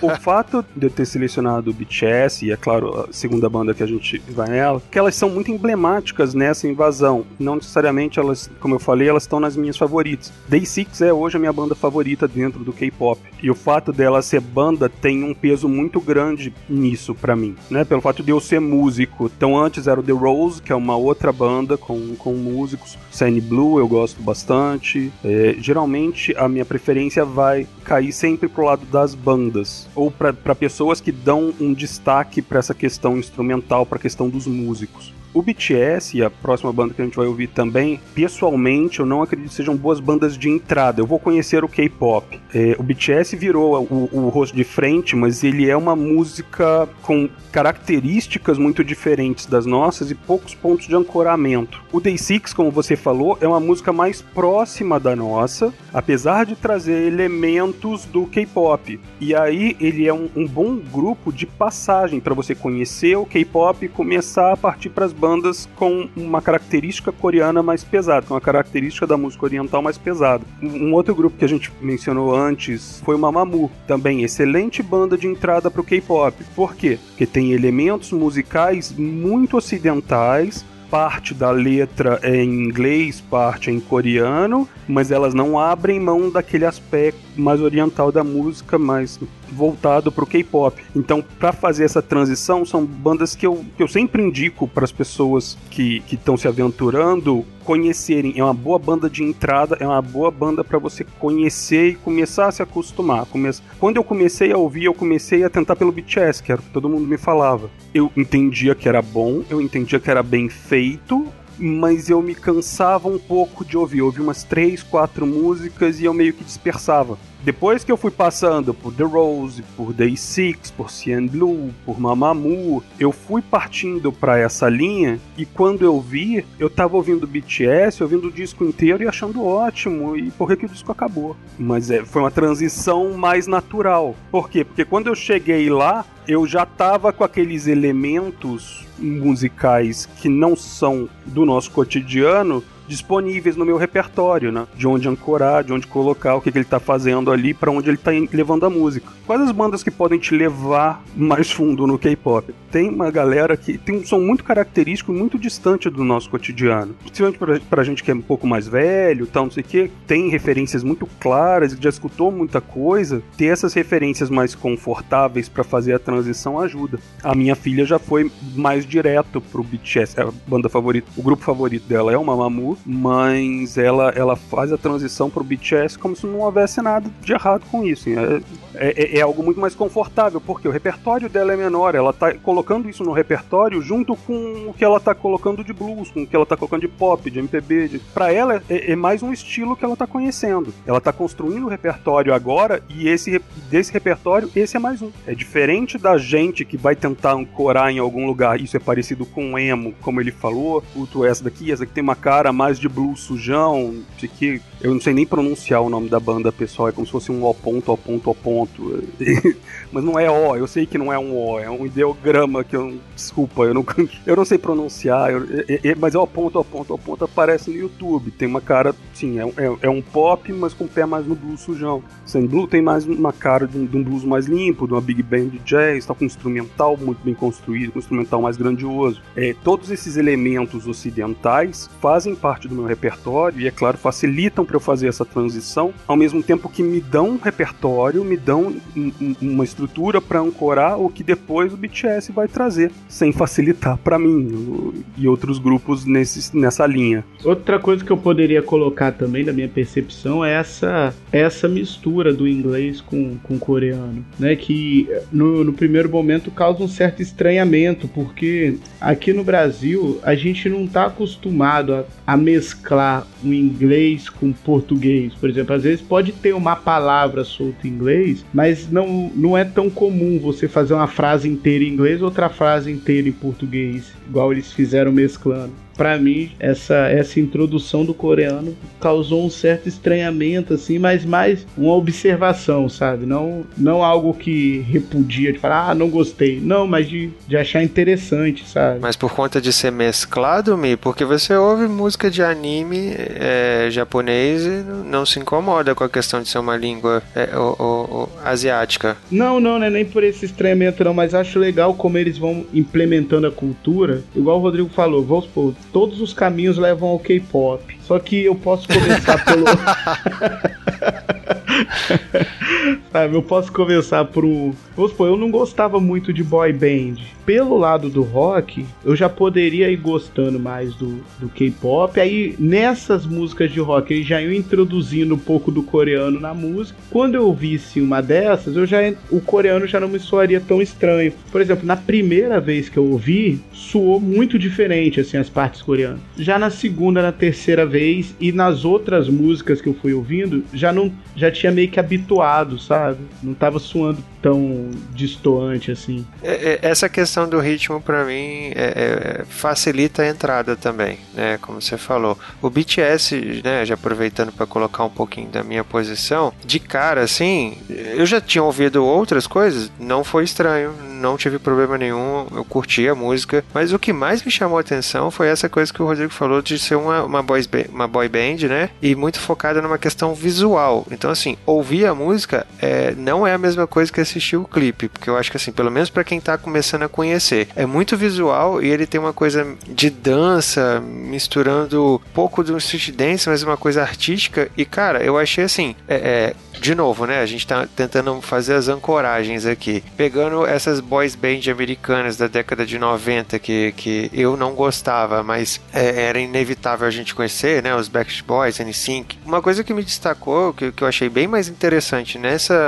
o fato de eu ter selecionado o BTS, e é claro, a segunda banda que a gente vai nela, que elas são muito emblemáticas nessa invasão. Não necessariamente elas, como eu falei, elas estão nas minhas favoritas. Day Six é hoje a minha banda favorita dentro do K-pop. E o fato dela ser banda tem um peso muito grande nisso para mim, né? Pelo fato de eu ser músico. Então antes era o The Rose, que é uma outra banda com, com músicos. Sunny Blue eu gosto bastante. É, geralmente a minha preferência vai cair sempre pro lado das bandas ou para pessoas que dão um destaque para essa questão instrumental, para a questão dos músicos. O BTS e a próxima banda que a gente vai ouvir também, pessoalmente, eu não acredito que sejam boas bandas de entrada. Eu vou conhecer o K-pop. É, o BTS virou o, o, rosto de frente, mas ele é uma música com características muito diferentes das nossas e poucos pontos de ancoramento. O Day Six, como você falou, é uma música mais próxima da nossa, apesar de trazer elementos do K-pop. E aí ele é um, um bom grupo de passagem para você conhecer o K-pop e começar a partir para as bandas com uma característica coreana mais pesada, com uma característica da música oriental mais pesada. Um outro grupo que a gente mencionou antes foi o Mamamoo, também excelente banda de entrada para o K-pop. Por quê? Porque tem elementos musicais muito ocidentais, parte da letra é em inglês, parte é em coreano, mas elas não abrem mão daquele aspecto mais oriental da música, mais voltado para o K-pop. Então, para fazer essa transição, são bandas que eu, que eu sempre indico para as pessoas que estão se aventurando conhecerem. É uma boa banda de entrada, é uma boa banda para você conhecer e começar a se acostumar. Come- Quando eu comecei a ouvir, eu comecei a tentar pelo BTS, que era o que todo mundo me falava. Eu entendia que era bom, eu entendia que era bem feito, mas eu me cansava um pouco de ouvir. Eu ouvi umas três, quatro músicas e eu meio que dispersava. Depois que eu fui passando por The Rose, por Day Six, por CN Blue, por Mamamoo, eu fui partindo pra essa linha e quando eu vi, eu tava ouvindo BTS, ouvindo o disco inteiro e achando ótimo. E por que, que o disco acabou? Mas é, foi uma transição mais natural. Por quê? Porque quando eu cheguei lá, eu já tava com aqueles elementos musicais que não são do nosso cotidiano disponíveis no meu repertório, né? De onde ancorar, de onde colocar, o que, que ele tá fazendo ali, pra onde ele tá levando a música. Quais as bandas que podem te levar mais fundo no K-pop? Tem uma galera que tem um som muito característico, e muito distante do nosso cotidiano. Principalmente pra, pra gente que é um pouco mais velho, tal, não sei o que, tem referências muito claras, já escutou muita coisa. Ter essas referências mais confortáveis pra fazer a transição ajuda. A minha filha já foi mais direto pro BTS, é a banda favorita, o grupo favorito dela é o Mamamoo, mas ela, ela faz a transição pro BTS como se não houvesse nada de errado com isso. É, é, é algo muito mais confortável, porque o repertório dela é menor, ela tá colocando isso no repertório junto com o que ela tá colocando de blues, com o que ela tá colocando de pop, de MPB. De... Ela é, é mais um estilo que ela tá conhecendo. Ela tá construindo o repertório agora e esse desse repertório, esse é mais um. É diferente da gente que vai tentar ancorar em algum lugar. Isso é parecido com o emo, como ele falou. Puto, essa daqui, essa aqui tem uma cara mais de blues sujão, o que. Eu não sei nem pronunciar o nome da banda, pessoal. É como se fosse um O ponto, O ponto, O ponto. [laughs] Mas não é O, eu sei que não é um O, é um ideograma que eu. Desculpa, eu não, [laughs] eu não sei pronunciar, eu- é- é- mas é O ponto, O ponto, O ponto aparece no YouTube. Tem uma cara, sim, é, é, é um pop, mas com o pé mais no blues sujão. Sem Blue tem mais uma cara de um, de um blues mais limpo, de uma big band de jazz, tá com um instrumental muito bem construído, com um instrumental mais grandioso. É, todos esses elementos ocidentais fazem parte do meu repertório e, é claro, facilitam para eu fazer essa transição, ao mesmo tempo que me dão um repertório, me dão um- um- uma estrutura para ancorar o que depois o BTS vai trazer, sem facilitar para mim e outros grupos nesses, nessa linha. Outra coisa que eu poderia colocar também da minha percepção é essa, essa mistura do inglês com, com coreano, né? Que no, no primeiro momento causa um certo estranhamento, porque aqui no Brasil a gente não está acostumado a, a mesclar o inglês com português. Por exemplo, às vezes pode ter uma palavra solta em inglês, mas não, não é tão comum você fazer uma frase inteira em inglês, outra frase inteira em português, igual eles fizeram mesclando. Pra mim, essa, essa introdução do coreano causou um certo estranhamento, assim, mas mais uma observação, sabe? Não, não algo que repudia, de falar, ah, não gostei. Não, mas de, de achar interessante, sabe? Mas por conta de ser mesclado, Mi, porque você ouve música de anime é, japonês e não se incomoda com a questão de ser uma língua é, o- o- o- asiática. Não, não, não é nem por esse estranhamento, não, mas acho legal como eles vão implementando a cultura. Igual o Rodrigo falou, vamos supor, todos os caminhos levam ao K-pop. Só que eu posso começar pelo. [laughs] Sabe, eu posso começar por um. Vamos supor, eu não gostava muito de boy band. Pelo lado do rock, eu já poderia ir gostando mais do, do K-pop. Aí nessas músicas de rock, eles já iam introduzindo um pouco do coreano na música. Quando eu visse uma dessas, eu já o coreano já não me soaria tão estranho. Por exemplo, na primeira vez que eu ouvi, soou muito diferente assim as partes coreanas. Já na segunda, na terceira vez e nas outras músicas que eu fui ouvindo, já não já tinha meio que habituado, sabe? Não tava soando tão distoante assim. É, é, Essa questão do ritmo, pra mim, é- é- facilita a entrada também, né? Como você falou. O BTS, né? Já aproveitando pra colocar um pouquinho da minha posição, de cara, assim, eu já tinha ouvido outras coisas, não foi estranho, não tive problema nenhum, eu curti a música, mas o que mais me chamou a atenção foi essa coisa que o Rodrigo falou de ser uma, uma, boys uma boy band, né? E muito focada numa questão visual. Então, assim, ouvir a música é, não é a mesma coisa que assistir o clipe, porque eu acho que, assim, pelo menos pra quem tá começando a conhecer, é muito visual e ele tem uma coisa de dança, misturando um pouco do street dance, mas uma coisa artística. E, cara, eu achei assim, é, é, de novo, né? A gente tá tentando fazer as ancoragens aqui. Pegando essas boys band americanas da década de 90 que, que eu não gostava, mas é, era inevitável a gente conhecer, né? Os Backstreet Boys, NSYNC. Uma coisa que me destacou, que, que eu achei bem mais interessante nessa...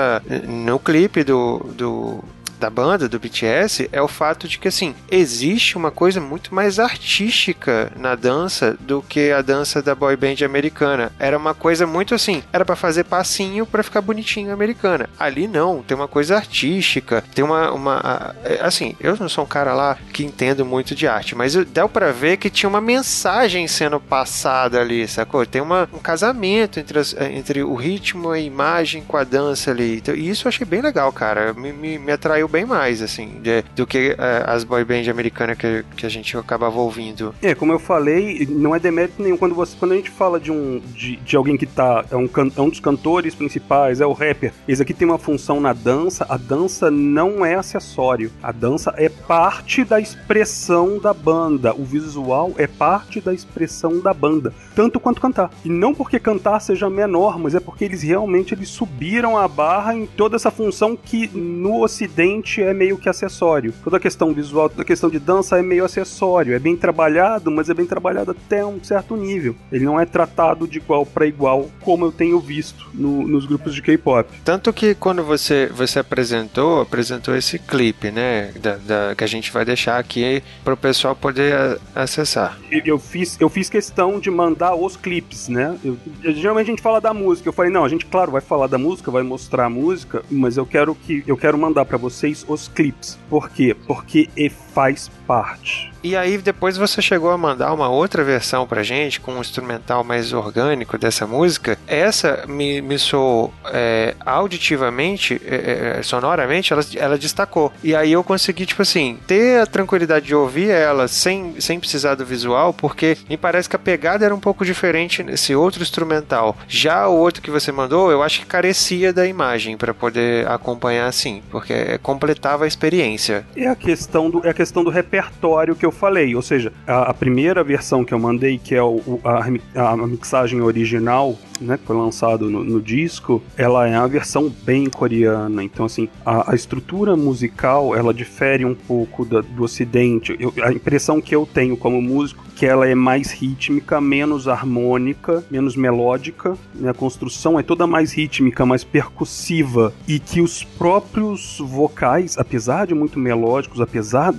no clipe do... do da banda, do BTS, é o fato de que, assim, existe uma coisa muito mais artística na dança do que a dança da boy band americana. Era uma coisa muito assim, era para fazer passinho para ficar bonitinho americana. Ali não, tem uma coisa artística, tem uma, uma assim, eu não sou um cara lá que entendo muito de arte, mas deu para ver que tinha uma mensagem sendo passada ali, sacou? Tem uma, um casamento entre, as, entre o ritmo, a imagem com a dança ali. Então, e isso eu achei bem legal, cara. Me, me, me atraiu bem mais, assim, de, do que uh, as boy band americanas que, que a gente acabava ouvindo. É, como eu falei, não é demérito nenhum. Quando, você, quando a gente fala de um de, de alguém que tá. É um, é um dos cantores principais, é o rapper. Esse aqui tem uma função na dança. A dança não é acessório. A dança é parte da expressão da banda. O visual é parte da expressão da banda. Tanto quanto cantar. E não porque cantar seja menor, mas é porque eles realmente eles subiram a barra em toda essa função que no ocidente é meio que acessório. Toda a questão visual, toda a questão de dança é meio acessório. É bem trabalhado, mas é bem trabalhado até um certo nível. Ele não é tratado de igual para igual, como eu tenho visto no, nos grupos de K-pop. Tanto que quando você, você apresentou, apresentou esse clipe, né? Da, da que a gente vai deixar aqui para o pessoal poder a, acessar. Eu, eu, fiz, eu fiz questão de mandar os clipes, né? Eu, geralmente a gente fala da música. Eu falei, não, a gente, claro, vai falar da música, vai mostrar a música, mas eu quero que eu quero mandar para vocês os clipes. Por quê? Porque faz parte. E aí depois você chegou a mandar uma outra versão pra gente, com um instrumental mais orgânico dessa música. Essa me, me soou é, auditivamente, é, sonoramente, ela, ela destacou. E aí eu consegui, tipo assim, ter a tranquilidade de ouvir ela sem, sem precisar do visual, porque me parece que a pegada era um pouco diferente nesse outro instrumental. Já o outro que você mandou, eu acho que carecia da imagem para poder acompanhar assim, porque completava a experiência. É a questão do, é a questão do repertório que eu falei, ou seja, a, a primeira versão que eu mandei, que é o, a, a, mixagem original, né, que foi lançado no, no, disco, ela é uma versão bem coreana. Então, assim, a, a estrutura musical ela difere um pouco da, do Ocidente. Eu, a impressão que eu tenho como músico que ela é mais rítmica, menos harmônica, menos melódica. Né? A construção é toda mais rítmica, mais percussiva e que os próprios vocais, apesar de muito melódicos, apesar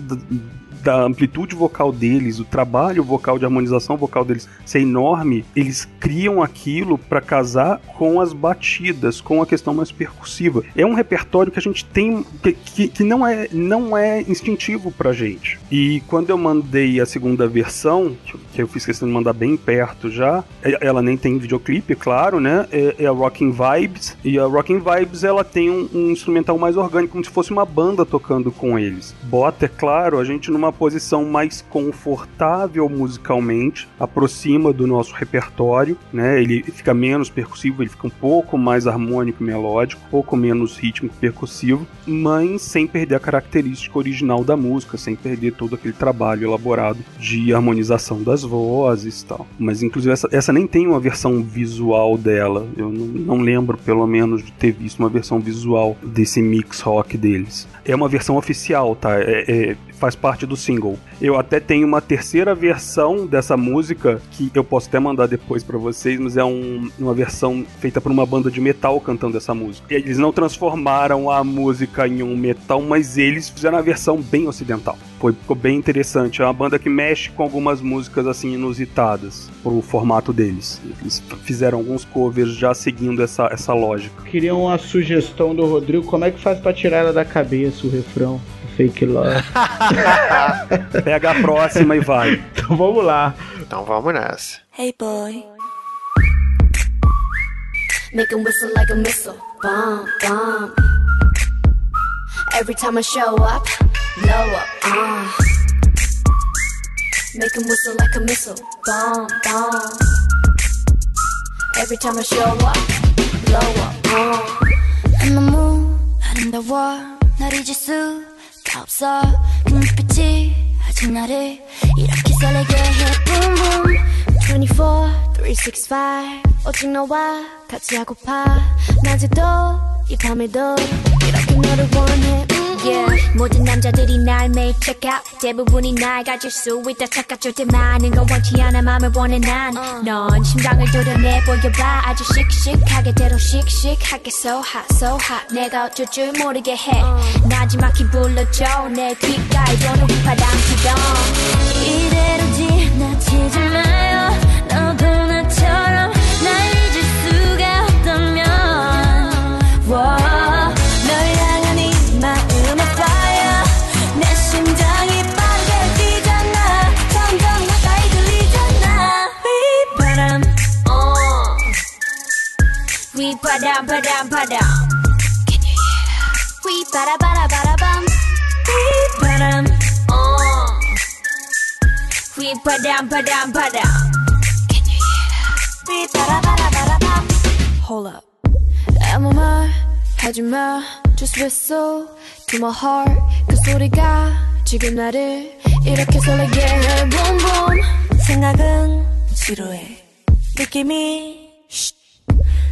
da amplitude vocal deles, o trabalho vocal de harmonização vocal deles ser enorme, eles criam aquilo para casar com as batidas, com a questão mais percussiva. É um repertório que a gente tem que, que, que não, é, não é instintivo pra gente. E quando eu mandei a segunda versão, que eu fiz questão de mandar bem perto já, ela nem tem videoclipe, claro, né? É, é a Rocking Vibes. E a Rocking Vibes ela tem um, um instrumental mais orgânico, como se fosse uma banda tocando com eles. Bota, é claro, a gente numa posição mais confortável musicalmente, aproxima do nosso repertório, né? Ele fica menos percussivo, ele fica um pouco mais harmônico e melódico, um pouco menos rítmico e percussivo, mas sem perder a característica original da música, sem perder todo aquele trabalho elaborado de harmonização das vozes e tal. Mas inclusive essa, essa nem tem uma versão visual dela. Eu não, não lembro, pelo menos, de ter visto uma versão visual desse mix rock deles. É uma versão oficial, tá? É, é, faz parte do single. Eu até tenho uma terceira versão dessa música que eu posso até mandar depois para vocês, mas é um, uma versão feita por uma banda de metal cantando essa música. Eles não transformaram a música em um metal, mas eles fizeram a versão bem ocidental. Foi, ficou bem interessante. É uma banda que mexe com algumas músicas assim inusitadas pro formato deles. Eles fizeram alguns covers já seguindo essa, essa lógica. Queria uma sugestão do Rodrigo, como é que faz para tirar ela da cabeça o refrão? fake love. [laughs] Pega a próxima e vai. [laughs] Então vamos lá. Então vamos nessa. Hey boy. Make him whistle like a missile. Bomb, bomb. Every time I show up, blow up. Uh. Make him whistle like a missile. Bomb, bomb. Every time I show up, blow up. Uh. And the moon, and the war, not just 을 수가 없어. 그 눈빛이 아직 나를 이렇게 설레게 해. boom boom 24, 365 오직 너와 같이 하고파. 낮에도 이 밤에도 이렇게 너를 원해. 음, Yeah. 모든 남자들이 날 매일 check out. 대부분이 날 가질 수 있다 착각줄 때 많은 건 원치 않아 맘을 원해 난넌 심장을 도려내 보여봐. 아주 씩씩하게 대로 씩씩하게 so hot so hot. 내가 어쩔 줄 모르게 해. 나지막히 불러줘. 내 귓가에 도는 휘파람 기동. 이대로 지나치지 마 바람 바람 바람 Can you hear that? 휘바라바라바라밤 휘바람 어 휘바람 바람 바람 Can you hear that? 휘바라바라바라밤 Hold up. 아무 말 하지마 Just whistle to my heart. 그 소리가 지금 나를 이렇게 설레게 해. Boom boom. 생각은 지루해. 느낌이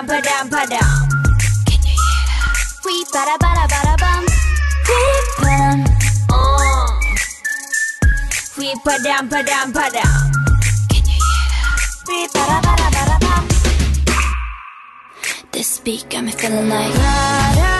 dam put down, put down, Can you hear that? We ba da ba bum. Bum. Oh. We put down, put down, put down, Can you hear? We. This beat got me feeling like. Da, da.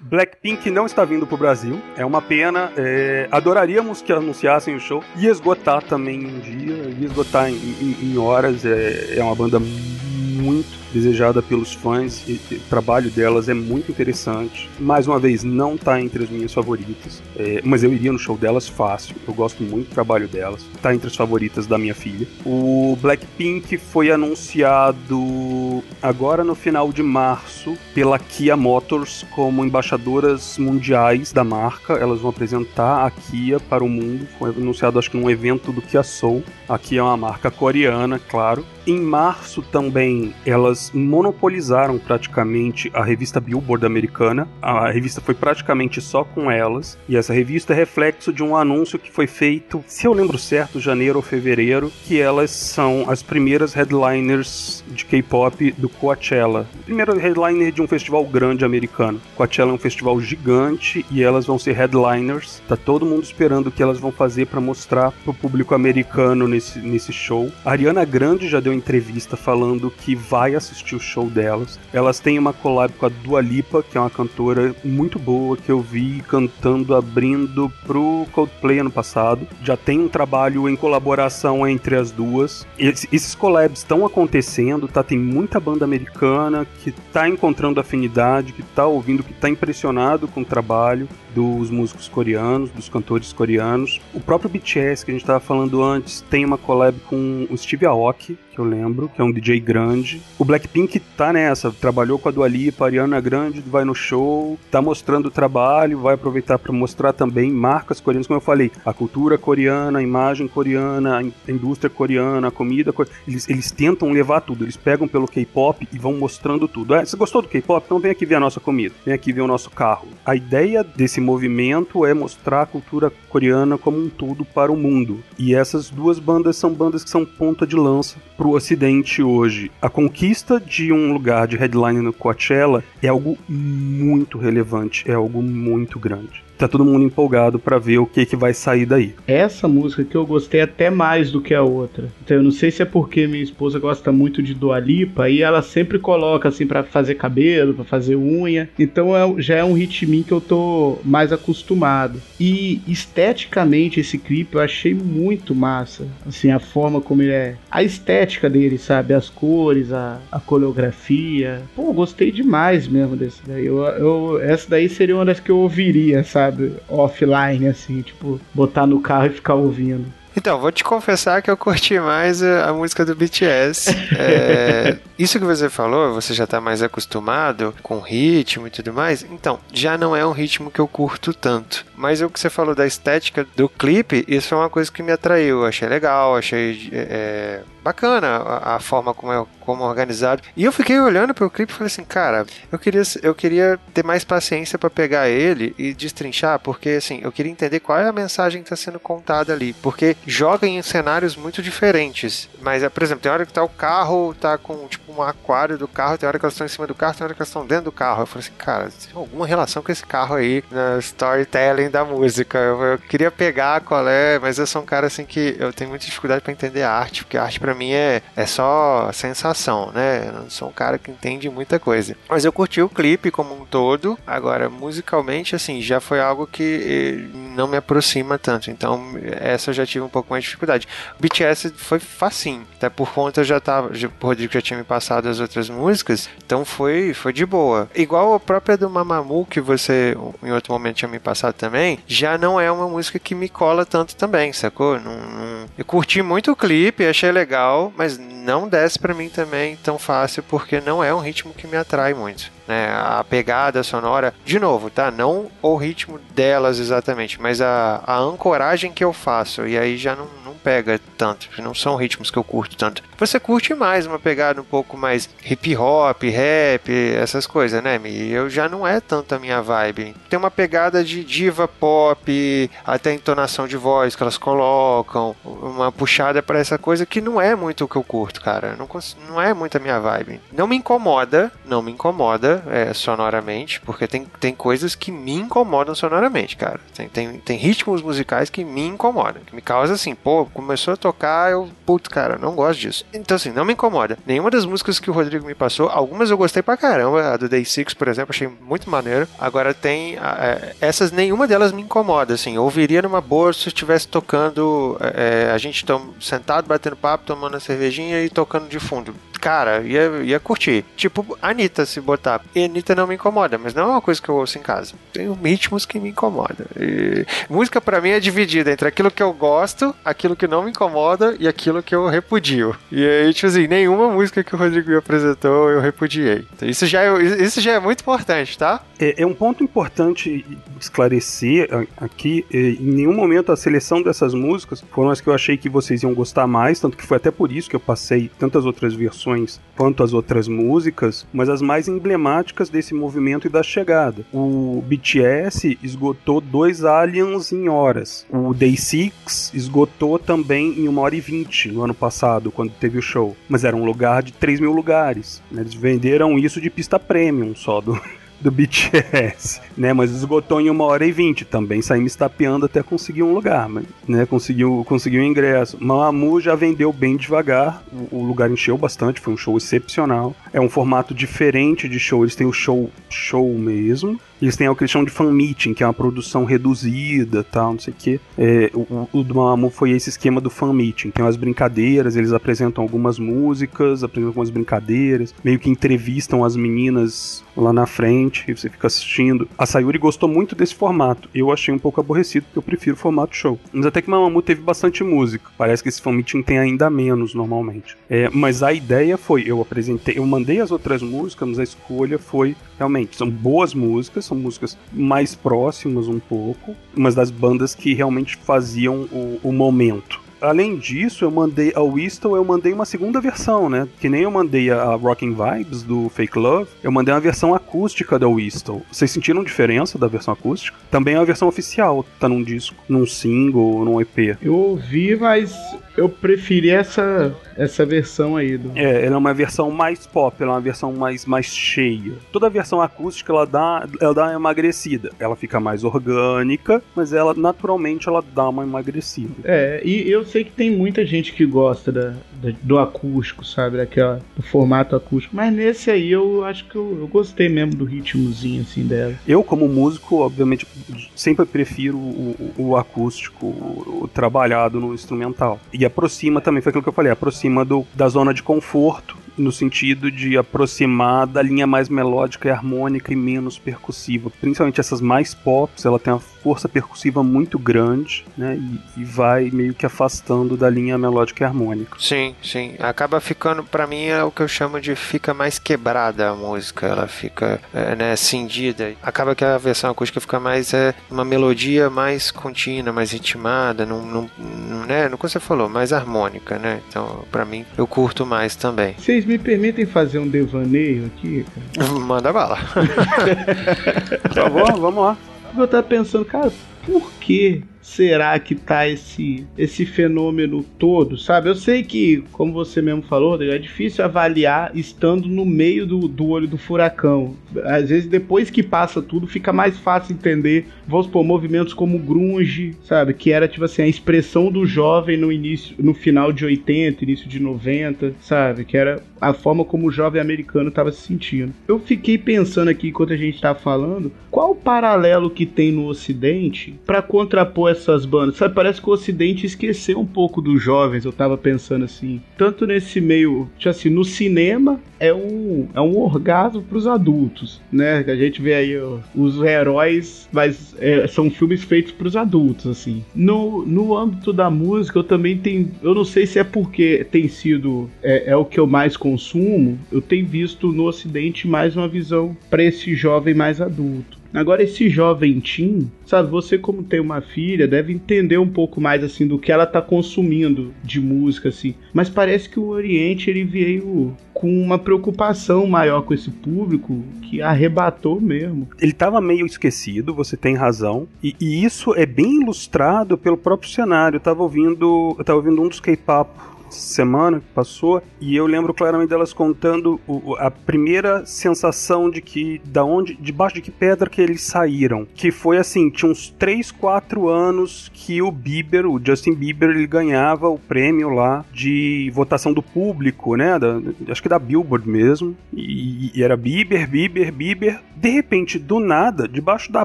Blackpink não está vindo pro Brasil, é uma pena. é, adoraríamos que anunciassem o show. Ia esgotar também um dia, ia esgotar em, em- em horas. É, é uma banda muito desejada pelos fãs e, o trabalho delas é muito interessante. Mais uma vez, não tá entre as minhas favoritas, é, mas eu iria no show delas fácil. Eu gosto muito do trabalho delas. Tá entre as favoritas da minha filha. O Blackpink foi anunciado agora no final de março pela Kia Motors como embaixadoras mundiais da marca. Elas vão apresentar a Kia para o mundo. Foi anunciado acho que num evento do Kia Soul. A Kia é uma marca coreana, claro. Em março também elas monopolizaram praticamente a revista Billboard americana. A revista foi praticamente só com elas. E essa revista é reflexo de um anúncio que foi feito, se eu lembro certo, janeiro ou fevereiro, que elas são as primeiras headliners de K-pop do Coachella. Primeiro headliner de um festival grande americano. Coachella é um festival gigante e elas vão ser headliners. Tá todo mundo esperando o que elas vão fazer para mostrar pro público americano nesse, nesse show. A Ariana Grande já deu entrevista falando que vai assistir o show delas. Elas têm uma collab com a Dua Lipa, que é uma cantora muito boa que eu vi cantando abrindo pro Coldplay ano passado. Já tem um trabalho em colaboração entre as duas. Esse- esses collabs estão acontecendo, tá? Tem muita banda americana que tá encontrando afinidade, que tá ouvindo, que tá impressionado com o trabalho dos músicos coreanos, dos cantores coreanos. O próprio BTS, que a gente estava falando antes, tem uma collab com o Steve Aoki, que eu lembro, que é um DJ grande. O Blackpink tá nessa, trabalhou com a Dua Lipa, a Ariana Grande vai no show, tá mostrando o trabalho, vai aproveitar para mostrar também marcas coreanas, como eu falei, a cultura coreana, a imagem coreana, a in- a indústria coreana, a comida coreana. Eles, eles tentam levar tudo, eles pegam pelo K-pop e vão mostrando tudo. Ah, você gostou do K-pop? Então vem aqui ver a nossa comida, vem aqui ver o nosso carro. A ideia desse movimento é mostrar a cultura coreana como um todo para o mundo. E essas duas bandas são bandas que são ponta de lança para o Ocidente hoje. A conquista de um lugar de headline no Coachella é algo muito relevante, é algo muito grande. Tá todo mundo empolgado para ver o que, que vai sair daí. Essa música que eu gostei até mais do que a outra. Então eu não sei se é porque minha esposa gosta muito de Dua Lipa e ela sempre coloca assim pra fazer cabelo, pra fazer unha. Então é- já é um ritminho que eu tô mais acostumado. E esteticamente esse clipe eu achei muito massa. Assim, a forma como ele é. A estética dele, sabe? As cores, a, a coreografia. Pô, eu gostei demais mesmo desse daí. Eu, eu- essa daí seria uma das que eu ouviria, sabe? Offline, assim, tipo, botar no carro e ficar ouvindo. Então, vou te confessar que eu curti mais a, a música do BTS. É, [laughs] isso que você falou, você já tá mais acostumado com o ritmo e tudo mais. Então, já não é um ritmo que eu curto tanto. Mas o que você falou da estética do clipe, isso é uma coisa que me atraiu. Achei legal, achei é, bacana a, a forma como é, como é organizado. E eu fiquei olhando pro clipe e falei assim, cara, eu queria, eu queria ter mais paciência pra pegar ele e destrinchar, porque assim, eu queria entender qual é a mensagem que tá sendo contada ali. Porque joga em cenários muito diferentes. Mas, é, por exemplo, tem hora que tá o carro, tá com tipo um aquário do carro, tem hora que elas estão em cima do carro, tem hora que elas estão dentro do carro. Eu falei assim, cara, tem alguma relação com esse carro aí na storytelling da música. Eu, eu queria pegar qual é, mas eu sou um cara assim que eu tenho muita dificuldade pra entender a arte, porque a arte pra mim é, é só sensação, né? Eu não sou um cara que entende muita coisa. Mas eu curti o clipe como um todo. Agora, musicalmente, assim, já foi algo que eh, não me aproxima tanto. Então, essa eu já tive um pouco mais de dificuldade. O BTS foi facinho, até por conta já tava, já, o Rodrigo já tinha me passado as outras músicas, então foi, foi de boa. Igual a própria do Mamamoo que você em outro momento tinha me passado também, já não é uma música que me cola tanto também, sacou? Não, não- Eu curti muito o clipe, achei legal, mas não desce pra mim também tão fácil porque não é um ritmo que me atrai muito. Né, a pegada sonora, de novo, tá? Não o ritmo delas exatamente, mas a, a ancoragem que eu faço, e aí já não, não pega tanto, não são ritmos que eu curto tanto. Você curte mais uma pegada um pouco mais hip hop, rap, essas coisas, né? Eu já não é tanto a minha vibe. Tem uma pegada de diva pop, até entonação de voz que elas colocam, uma puxada para essa coisa que não é muito o que eu curto, cara. Não, não é muito a minha vibe. Não me incomoda, não me incomoda é, sonoramente, porque tem, tem coisas que me incomodam sonoramente, cara. Tem, tem, tem ritmos musicais que me incomodam, que me causam assim, pô, começou a tocar, eu, putz, cara, não gosto disso. Então, assim, não me incomoda. Nenhuma das músicas que o Rodrigo me passou, algumas eu gostei pra caramba, a do Day Six, por exemplo, achei muito maneiro. Agora tem, é, essas, nenhuma delas me incomoda, assim, eu ouviria numa boa se estivesse tocando, é, a gente tom, sentado, batendo papo, tomando a cervejinha e tocando de fundo. Cara, ia, ia curtir. Tipo, Anitta, se botar. E Anitta não me incomoda, mas não é uma coisa que eu ouço em casa. Tem ritmos que me incomodam. E música pra mim é dividida entre aquilo que eu gosto, aquilo que não me incomoda e aquilo que eu repudio. E aí, tipo assim, nenhuma música que o Rodrigo me apresentou eu repudiei. Então, isso, já é, isso já é muito importante, tá? É, é um ponto importante esclarecer aqui. é, Em nenhum momento a seleção dessas músicas foram as que eu achei que vocês iam gostar mais, tanto que foi até por isso que eu passei tantas outras versões quanto as outras músicas, mas as mais emblemáticas desse movimento e da chegada. O BTS esgotou dois Aliens em horas. O Day Six esgotou também em uma hora e vinte no ano passado, quando teve o show. Mas era um lugar de 3 mil lugares. Eles venderam isso de pista premium só do, [laughs] do BTS, né? Mas esgotou em uma hora e vinte. Também saí me estapeando até conseguir um lugar, mas, né? Conseguiu, conseguiu o ingresso. Mamamoo já vendeu bem devagar, o, o lugar encheu bastante, foi um show excepcional. É um formato diferente de show, eles têm o show show mesmo. Eles têm o que eles chamam de fan meeting, que é uma produção reduzida tal, não sei o quê. É, o, o do Mamamoo foi esse esquema do fan meeting. Tem umas brincadeiras, eles apresentam algumas músicas, apresentam algumas brincadeiras, meio que entrevistam as meninas lá na frente e você fica assistindo. A Sayuri gostou muito desse formato. Eu achei um pouco aborrecido, porque eu prefiro o formato show. Mas até que Mamamoo teve bastante música. Parece que esse fan meeting tem ainda menos normalmente. É, mas a ideia foi, eu apresentei, eu mandei as outras músicas, mas a escolha foi realmente são boas músicas, são músicas mais próximas um pouco, mas das bandas que realmente faziam o, o momento. Além disso, eu mandei a Whistle, eu mandei uma segunda versão, né? Que nem eu mandei a Rocking Vibes do Fake Love, eu mandei uma versão acústica da Whistle. Vocês sentiram diferença da versão acústica? Também é a versão oficial, tá num disco, num single, num EP. Eu ouvi, mas eu preferi essa, essa versão aí. Do... É, ela é uma versão mais pop, ela é uma versão mais, mais cheia. Toda a versão acústica ela dá, ela dá uma emagrecida. Ela fica mais orgânica, mas ela naturalmente ela dá uma emagrecida. É, e eu sei que tem muita gente que gosta da, da- do acústico, sabe? Daquela, do formato acústico. Mas nesse aí eu acho que eu, eu gostei mesmo do ritmozinho assim dela. Eu, como músico, obviamente, sempre prefiro o, o- o acústico, o, o trabalhado no instrumental. E aproxima também, foi aquilo que eu falei, aproxima do, da zona de conforto, no sentido de aproximar da linha mais melódica e harmônica e menos percussiva. Principalmente essas mais pops, ela tem uma força percussiva muito grande, né? E, e vai meio que afastando da linha melódica e harmônica. Sim, sim. Acaba ficando, pra mim, é o que eu chamo de fica mais quebrada a música. Ela fica, é, né, cindida. Acaba que a versão acústica fica mais, é, uma melodia mais contínua, mais ritmada, não, não, não, né, no que você falou, mais harmônica, né? Então, pra mim, eu curto mais também. Vocês me permitem fazer um devaneio aqui? [laughs] Manda bala. [laughs] Por favor, vamos lá. Eu tava pensando, cara, por que será que tá esse, esse fenômeno todo, sabe? Eu sei que, como você mesmo falou, é difícil avaliar estando no meio do, do olho do furacão. Às vezes, depois que passa tudo, fica mais fácil entender, vamos supor, movimentos como grunge, sabe? Que era, tipo assim, a expressão do jovem no início, no final de 80, início de 90, sabe? Que era a forma como o jovem americano estava se sentindo. Eu fiquei pensando aqui, enquanto a gente tá falando, qual o paralelo que tem no Ocidente para contrapor essas bandas? Sabe, parece que o Ocidente esqueceu um pouco dos jovens, eu tava pensando assim. Tanto nesse meio, tipo assim, no cinema é um, é um orgasmo pros adultos, né? A gente vê aí os heróis, mas é, são filmes feitos pros adultos, assim. No, no âmbito da música, eu também tenho. Eu não sei se é porque tem sido. É, é o que eu mais consumo, eu tenho visto no Ocidente mais uma visão para esse jovem mais adulto. Agora, esse jovem teen, sabe, você como tem uma filha, deve entender um pouco mais, assim, do que ela tá consumindo de música, assim. Mas parece que o Oriente, ele veio com uma preocupação maior com esse público que arrebatou mesmo. ele estava meio esquecido, você tem razão, e, e isso é bem ilustrado pelo próprio cenário. Eu tava ouvindo, eu tava ouvindo um dos K-pop semana que passou e eu lembro claramente delas contando o- a primeira sensação de que da onde debaixo de que pedra que eles saíram. Que foi assim tinha uns 3, 4 anos que o Bieber o Justin Bieber ele ganhava o prêmio lá de votação do público né? Da- acho que da Billboard mesmo. E, e era Bieber Bieber Bieber. De repente do nada debaixo da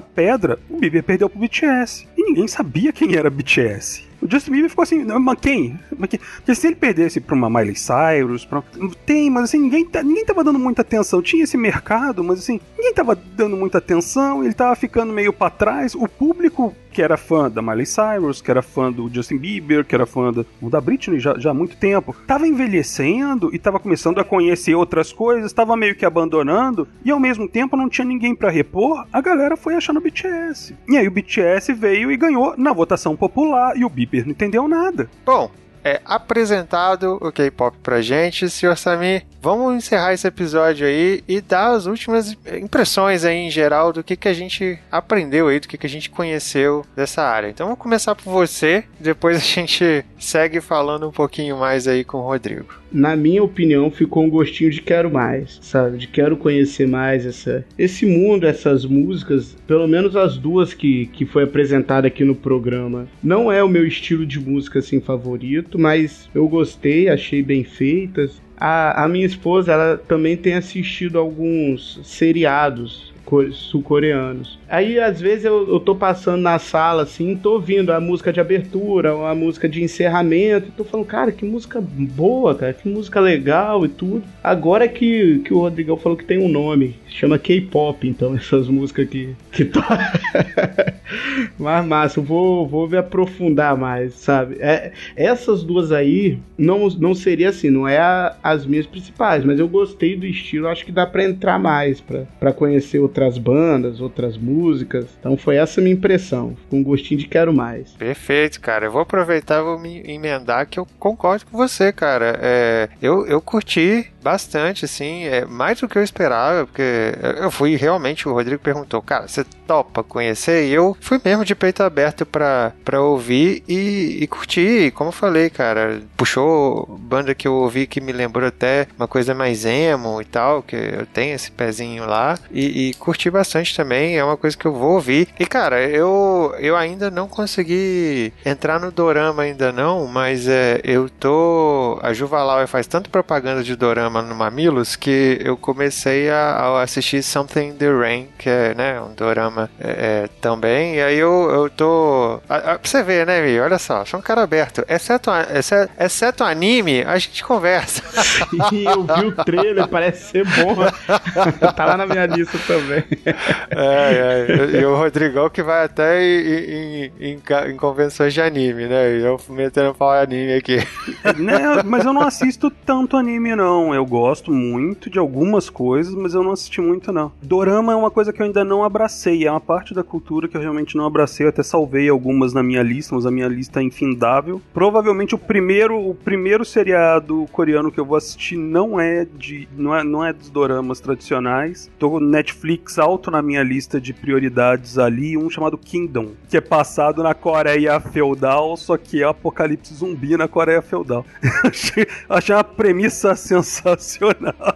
pedra o Bieber perdeu pro BTS e ninguém sabia quem era BTS o Justin Bieber ficou assim, "Não, mas quem? Mas quem? Porque se ele perdesse pra uma Miley Cyrus, pra... tem, mas assim, ninguém, tá- ninguém tava dando muita atenção. Tinha esse mercado, mas assim, ninguém tava dando muita atenção, ele tava ficando meio pra trás. O público que era fã da Miley Cyrus, que era fã do Justin Bieber, que era fã da, da Britney já, já há muito tempo, tava envelhecendo e tava começando a conhecer outras coisas, tava meio que abandonando, e ao mesmo tempo não tinha ninguém pra repor, a galera foi achando o BTS. E aí o BTS veio e ganhou na votação popular, e o Não entendeu nada. Bom, é apresentado o K-pop pra gente, Sr. Samir. Vamos encerrar esse episódio aí e dar as últimas impressões aí em geral do que, que a gente aprendeu aí, do que, que a gente conheceu dessa área. Então vamos começar por você, depois a gente segue falando um pouquinho mais aí com o Rodrigo. Na minha opinião, ficou um gostinho de quero mais, sabe? De quero conhecer mais essa, esse mundo, essas músicas, pelo menos as duas que, que foi apresentada aqui no programa. Não é o meu estilo de música assim favorito, mas eu gostei, achei bem feitas. A, a minha esposa, ela também tem assistido alguns seriados sul-coreanos. Aí, às vezes, eu, eu tô passando na sala, assim, tô ouvindo a música de abertura, a música de encerramento, tô falando, cara, que música boa, cara, que música legal e tudo. Agora que, que o Rodrigão falou que tem um nome, chama K-pop, então, [laughs] essas músicas que, que [laughs] to... Mas massa, vou, vou me aprofundar mais, sabe? É, essas duas aí não, não seria assim, não é a- as minhas principais, mas eu gostei do estilo, acho que dá pra entrar mais, pra conhecer outras bandas, outras músicas. Então foi essa minha impressão, com um gostinho de quero mais. Perfeito, cara. Eu vou aproveitar e vou me emendar que eu concordo com você, cara. É, eu, eu curti bastante, assim, é, mais do que eu esperava, porque eu fui realmente, o Rodrigo perguntou, cara, você topa conhecer? E eu fui mesmo de peito aberto pra, pra ouvir e, e curtir, como eu falei, cara, puxou banda que eu ouvi que me lembrou até uma coisa mais emo e tal, que eu tenho esse pezinho lá, e, e curti bastante também, é uma coisa que eu vou ouvir. E, cara, eu, eu ainda não consegui entrar no Dorama ainda não, mas é, eu tô... A Juvalau faz tanto propaganda de Dorama no Mamilos que eu comecei a, a assistir Something in the Rain, que é, né, um Dorama é, é, também, e aí eu, eu tô... A, a, pra você ver, né, Mi? Olha só, sou um cara aberto. Exceto, exceto, exceto anime, a gente conversa. [laughs] E eu vi o trailer, parece ser bom. [laughs] tá lá na minha lista também. É, é, e o Rodrigão que vai até em, em- em em convenções de anime, né? E eu metendo pau anime aqui. Né, mas eu não assisto tanto anime, não. Eu gosto muito de algumas coisas, mas eu não assisti muito, não. Dorama é uma coisa que eu ainda não abracei. É uma parte da cultura que eu realmente não abracei. Eu até salvei algumas na minha lista, mas a minha lista é infindável. Provavelmente o primeiro, o primeiro seriado coreano que eu vou assistir não é de. não é, não é dos doramas tradicionais. Tô Netflix alto na minha lista de prioridades ali, um chamado Kingdom, que é passado na Coreia feudal, só que é apocalipse zumbi na Coreia feudal. [laughs] achei, achei uma premissa sensacional.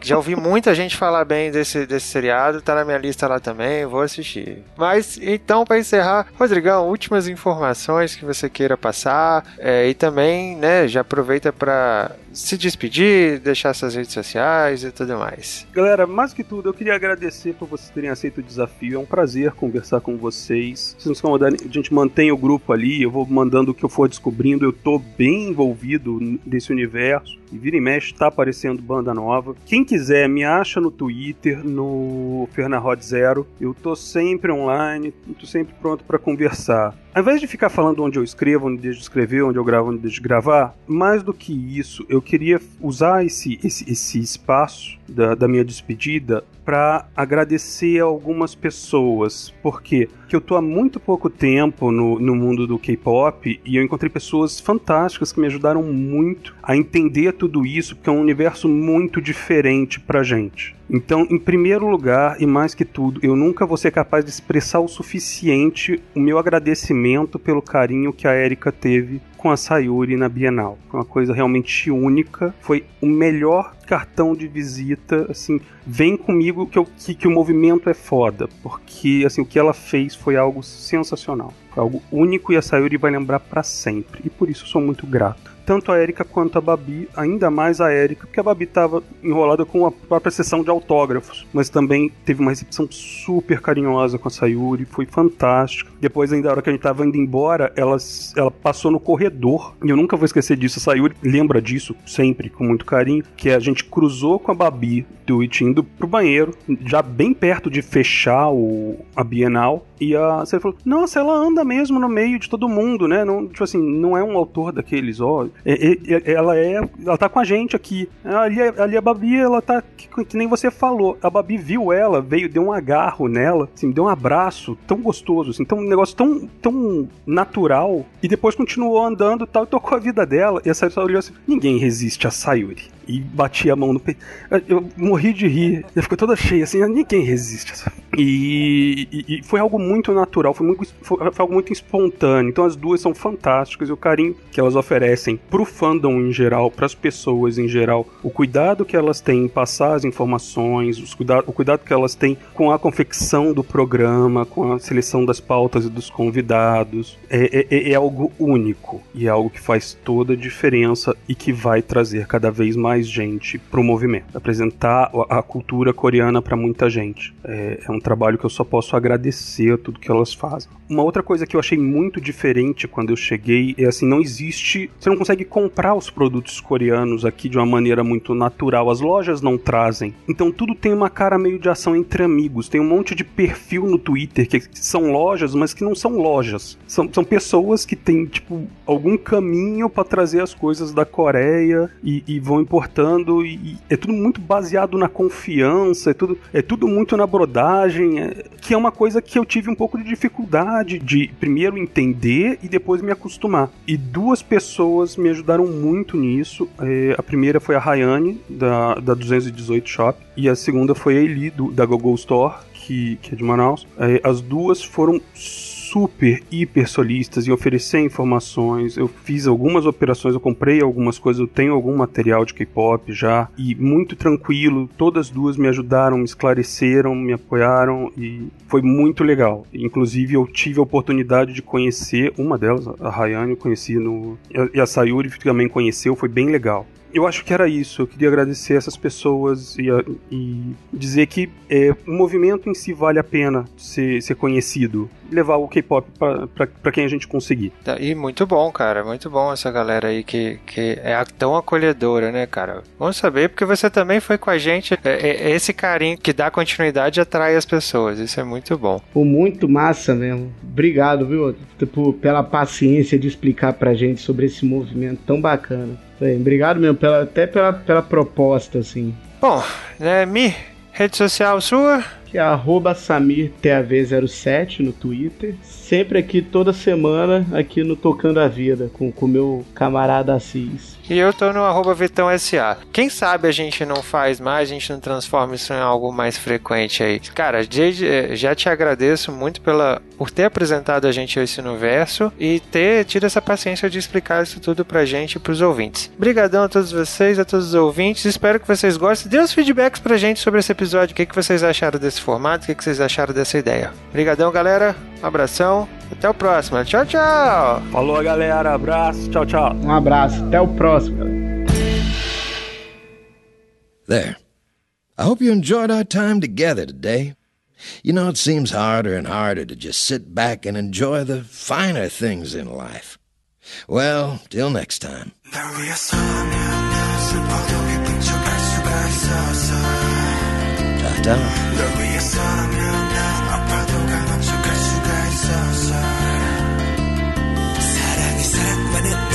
Já ouvi muita gente falar bem desse, desse seriado, tá na minha lista lá também, vou assistir. Mas então, pra encerrar, Rodrigão, últimas informações que você queira passar é, e também, né, já aproveita pra se despedir, deixar suas redes sociais e tudo mais. Galera, mais que tudo, eu queria agradecer por vocês terem aceito o desafio. É um prazer conversar com vocês. Se não se incomodarem, a gente mantém o grupo ali. Eu vou mandando o que eu for descobrindo. Eu tô bem envolvido nesse universo. E vira e mexe, tá aparecendo banda nova. Quem quiser, me acha no Twitter, no Fernarod Zero. Eu tô sempre online, tô sempre pronto para conversar. Ao invés de ficar falando onde eu escrevo, onde deixo de escrever, onde eu gravo, onde deixo de gravar, mais do que isso, eu queria usar esse, esse, esse espaço da, da minha despedida para agradecer a algumas pessoas. Porque eu tô há muito pouco tempo no, no mundo do K-pop e eu encontrei pessoas fantásticas que me ajudaram muito a entender tudo isso, porque é um universo muito diferente pra gente. Então, em primeiro lugar, e mais que tudo, eu nunca vou ser capaz de expressar o suficiente o meu agradecimento pelo carinho que a Erika teve com a Sayuri na Bienal. Foi uma coisa realmente única. Foi o melhor cartão de visita, assim, vem comigo que, eu, que, que o movimento é foda, porque assim, o que ela fez foi algo sensacional. Foi algo único e a Sayuri vai lembrar para sempre. E por isso eu sou muito grato tanto a Erika quanto a Babi, ainda mais a Erika, porque a Babi estava enrolada com a própria sessão de autógrafos, mas também teve uma recepção super carinhosa com a Sayuri, foi fantástico. Depois, ainda a hora que a gente estava indo embora, ela, ela passou no corredor, e eu nunca vou esquecer disso. A Sayuri lembra disso sempre, com muito carinho, que a gente cruzou com a Babi do It indo pro banheiro, já bem perto de fechar o, a Bienal, e a Sayuri falou: Nossa, ela anda mesmo no meio de todo mundo, né? Não, tipo assim, não é um autor daqueles, ó. Ela é. Ela tá com a gente aqui. Ali, ali a Babi, ela tá. Que, que, nem você falou. A Babi viu ela, veio, deu um agarro nela, assim, deu um abraço tão gostoso, assim, tão, um negócio tão, tão natural. E depois continuou andando tal, e tocou a vida dela. E a Sayuri olhou assim: ninguém resiste a Sayuri. E bati a mão no peito. Eu morri de rir. Ela ficou toda cheia, assim, ninguém resiste. E, e, e, foi algo muito natural, foi, muito, foi, foi, algo muito espontâneo. Então as duas são fantásticas e o carinho que elas oferecem pro fandom em geral, pras pessoas em geral, o cuidado que elas têm em passar as informações, os cuida o cuidado que elas têm com a confecção do programa, com a seleção das pautas e dos convidados, é, é, é algo único e é algo que faz toda a diferença e que vai trazer cada vez mais gente pro movimento, apresentar a cultura coreana para muita gente. É, é um trabalho que eu só posso agradecer a tudo que elas fazem. Uma outra coisa que eu achei muito diferente quando eu cheguei é assim, não existe, você não consegue comprar os produtos coreanos aqui de uma maneira muito natural. As lojas não trazem. Então tudo tem uma cara meio de ação entre amigos. Tem um monte de perfil no Twitter que são lojas, mas que não são lojas. São, são pessoas que têm, tipo, algum caminho para trazer as coisas da Coreia e, e vão importando. E, e é tudo muito baseado na confiança, é tudo, é tudo muito na brodagem, é- que é uma coisa que eu tive um pouco de dificuldade de primeiro entender e depois me acostumar. E duas pessoas me ajudaram muito nisso. É, a primeira foi a Rayane, da, da 218 Shop, e a segunda foi a Eli, do, da Google Store, que, que é de Manaus. É, as duas foram hiper solistas em oferecer informações. Eu fiz algumas operações, eu comprei algumas coisas, eu tenho algum material de K-pop já, e muito tranquilo. Todas duas me ajudaram, me esclareceram, me apoiaram e foi muito legal. Inclusive, eu tive a oportunidade de conhecer uma delas, a Rayane, eu conheci no. E a Sayuri também conheceu, foi bem legal. Eu acho que era isso. Eu queria agradecer essas pessoas e, e dizer que é, o movimento em si vale a pena ser, ser conhecido. Levar o K-pop pra quem a gente conseguir. Tá, E muito bom, cara. Muito bom essa galera aí que, que é tão acolhedora, né, cara? Vamos saber, porque você também foi com a gente. É- é- Esse carinho que dá continuidade atrai as pessoas. Isso é muito bom. Pô, muito massa mesmo. Obrigado, viu? Tipo, pela paciência de explicar pra gente sobre esse movimento tão bacana. Bem, Obrigado mesmo, pela, até pela, pela proposta, assim. Bom, né, Mi, rede social sua? Que é arroba SamirTAV07 no Twitter. Sempre aqui, toda semana, aqui no Tocando a Vida, com o meu camarada Assis. E eu tô no arroba Vitão SA. Quem sabe a gente não faz mais, a gente não transforma isso em algo mais frequente aí. Cara, eh, já te agradeço muito pela, por ter apresentado a gente esse universo e ter tido essa paciência de explicar isso tudo pra gente e pros ouvintes. Obrigadão a todos vocês, a todos os ouvintes. Espero que vocês gostem. Dê os feedbacks pra gente sobre esse episódio. O que, que vocês acharam desse formato? O que, que vocês acharam dessa ideia? Obrigadão, galera. Um abração. Até o próximo. Tchau, tchau. Falou, galera. Abraço. Tchau, tchau. Um abraço, até o próximo. There. I hope you enjoyed our time together today. You know, it seems harder and harder to just sit back and enjoy the finer things in life. Well, till next time. 아파도 사랑이 사랑만은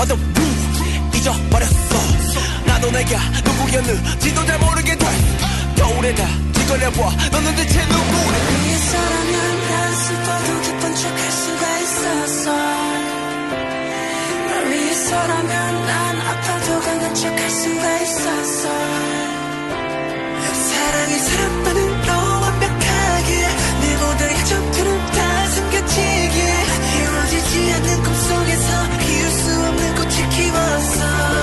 와도 루 잊어버렸어. 나도 내가 누구였는지도 잘 모르게 돼. 겨울에다 뒤걸려봐. 너는 대체 누구래? 위해서라면 난 슬퍼도 기쁜 척할 수가 있었어 널 위해서라면 난 아파도 강한 척할 수가 있었어 사랑이 사랑만으 時期はさ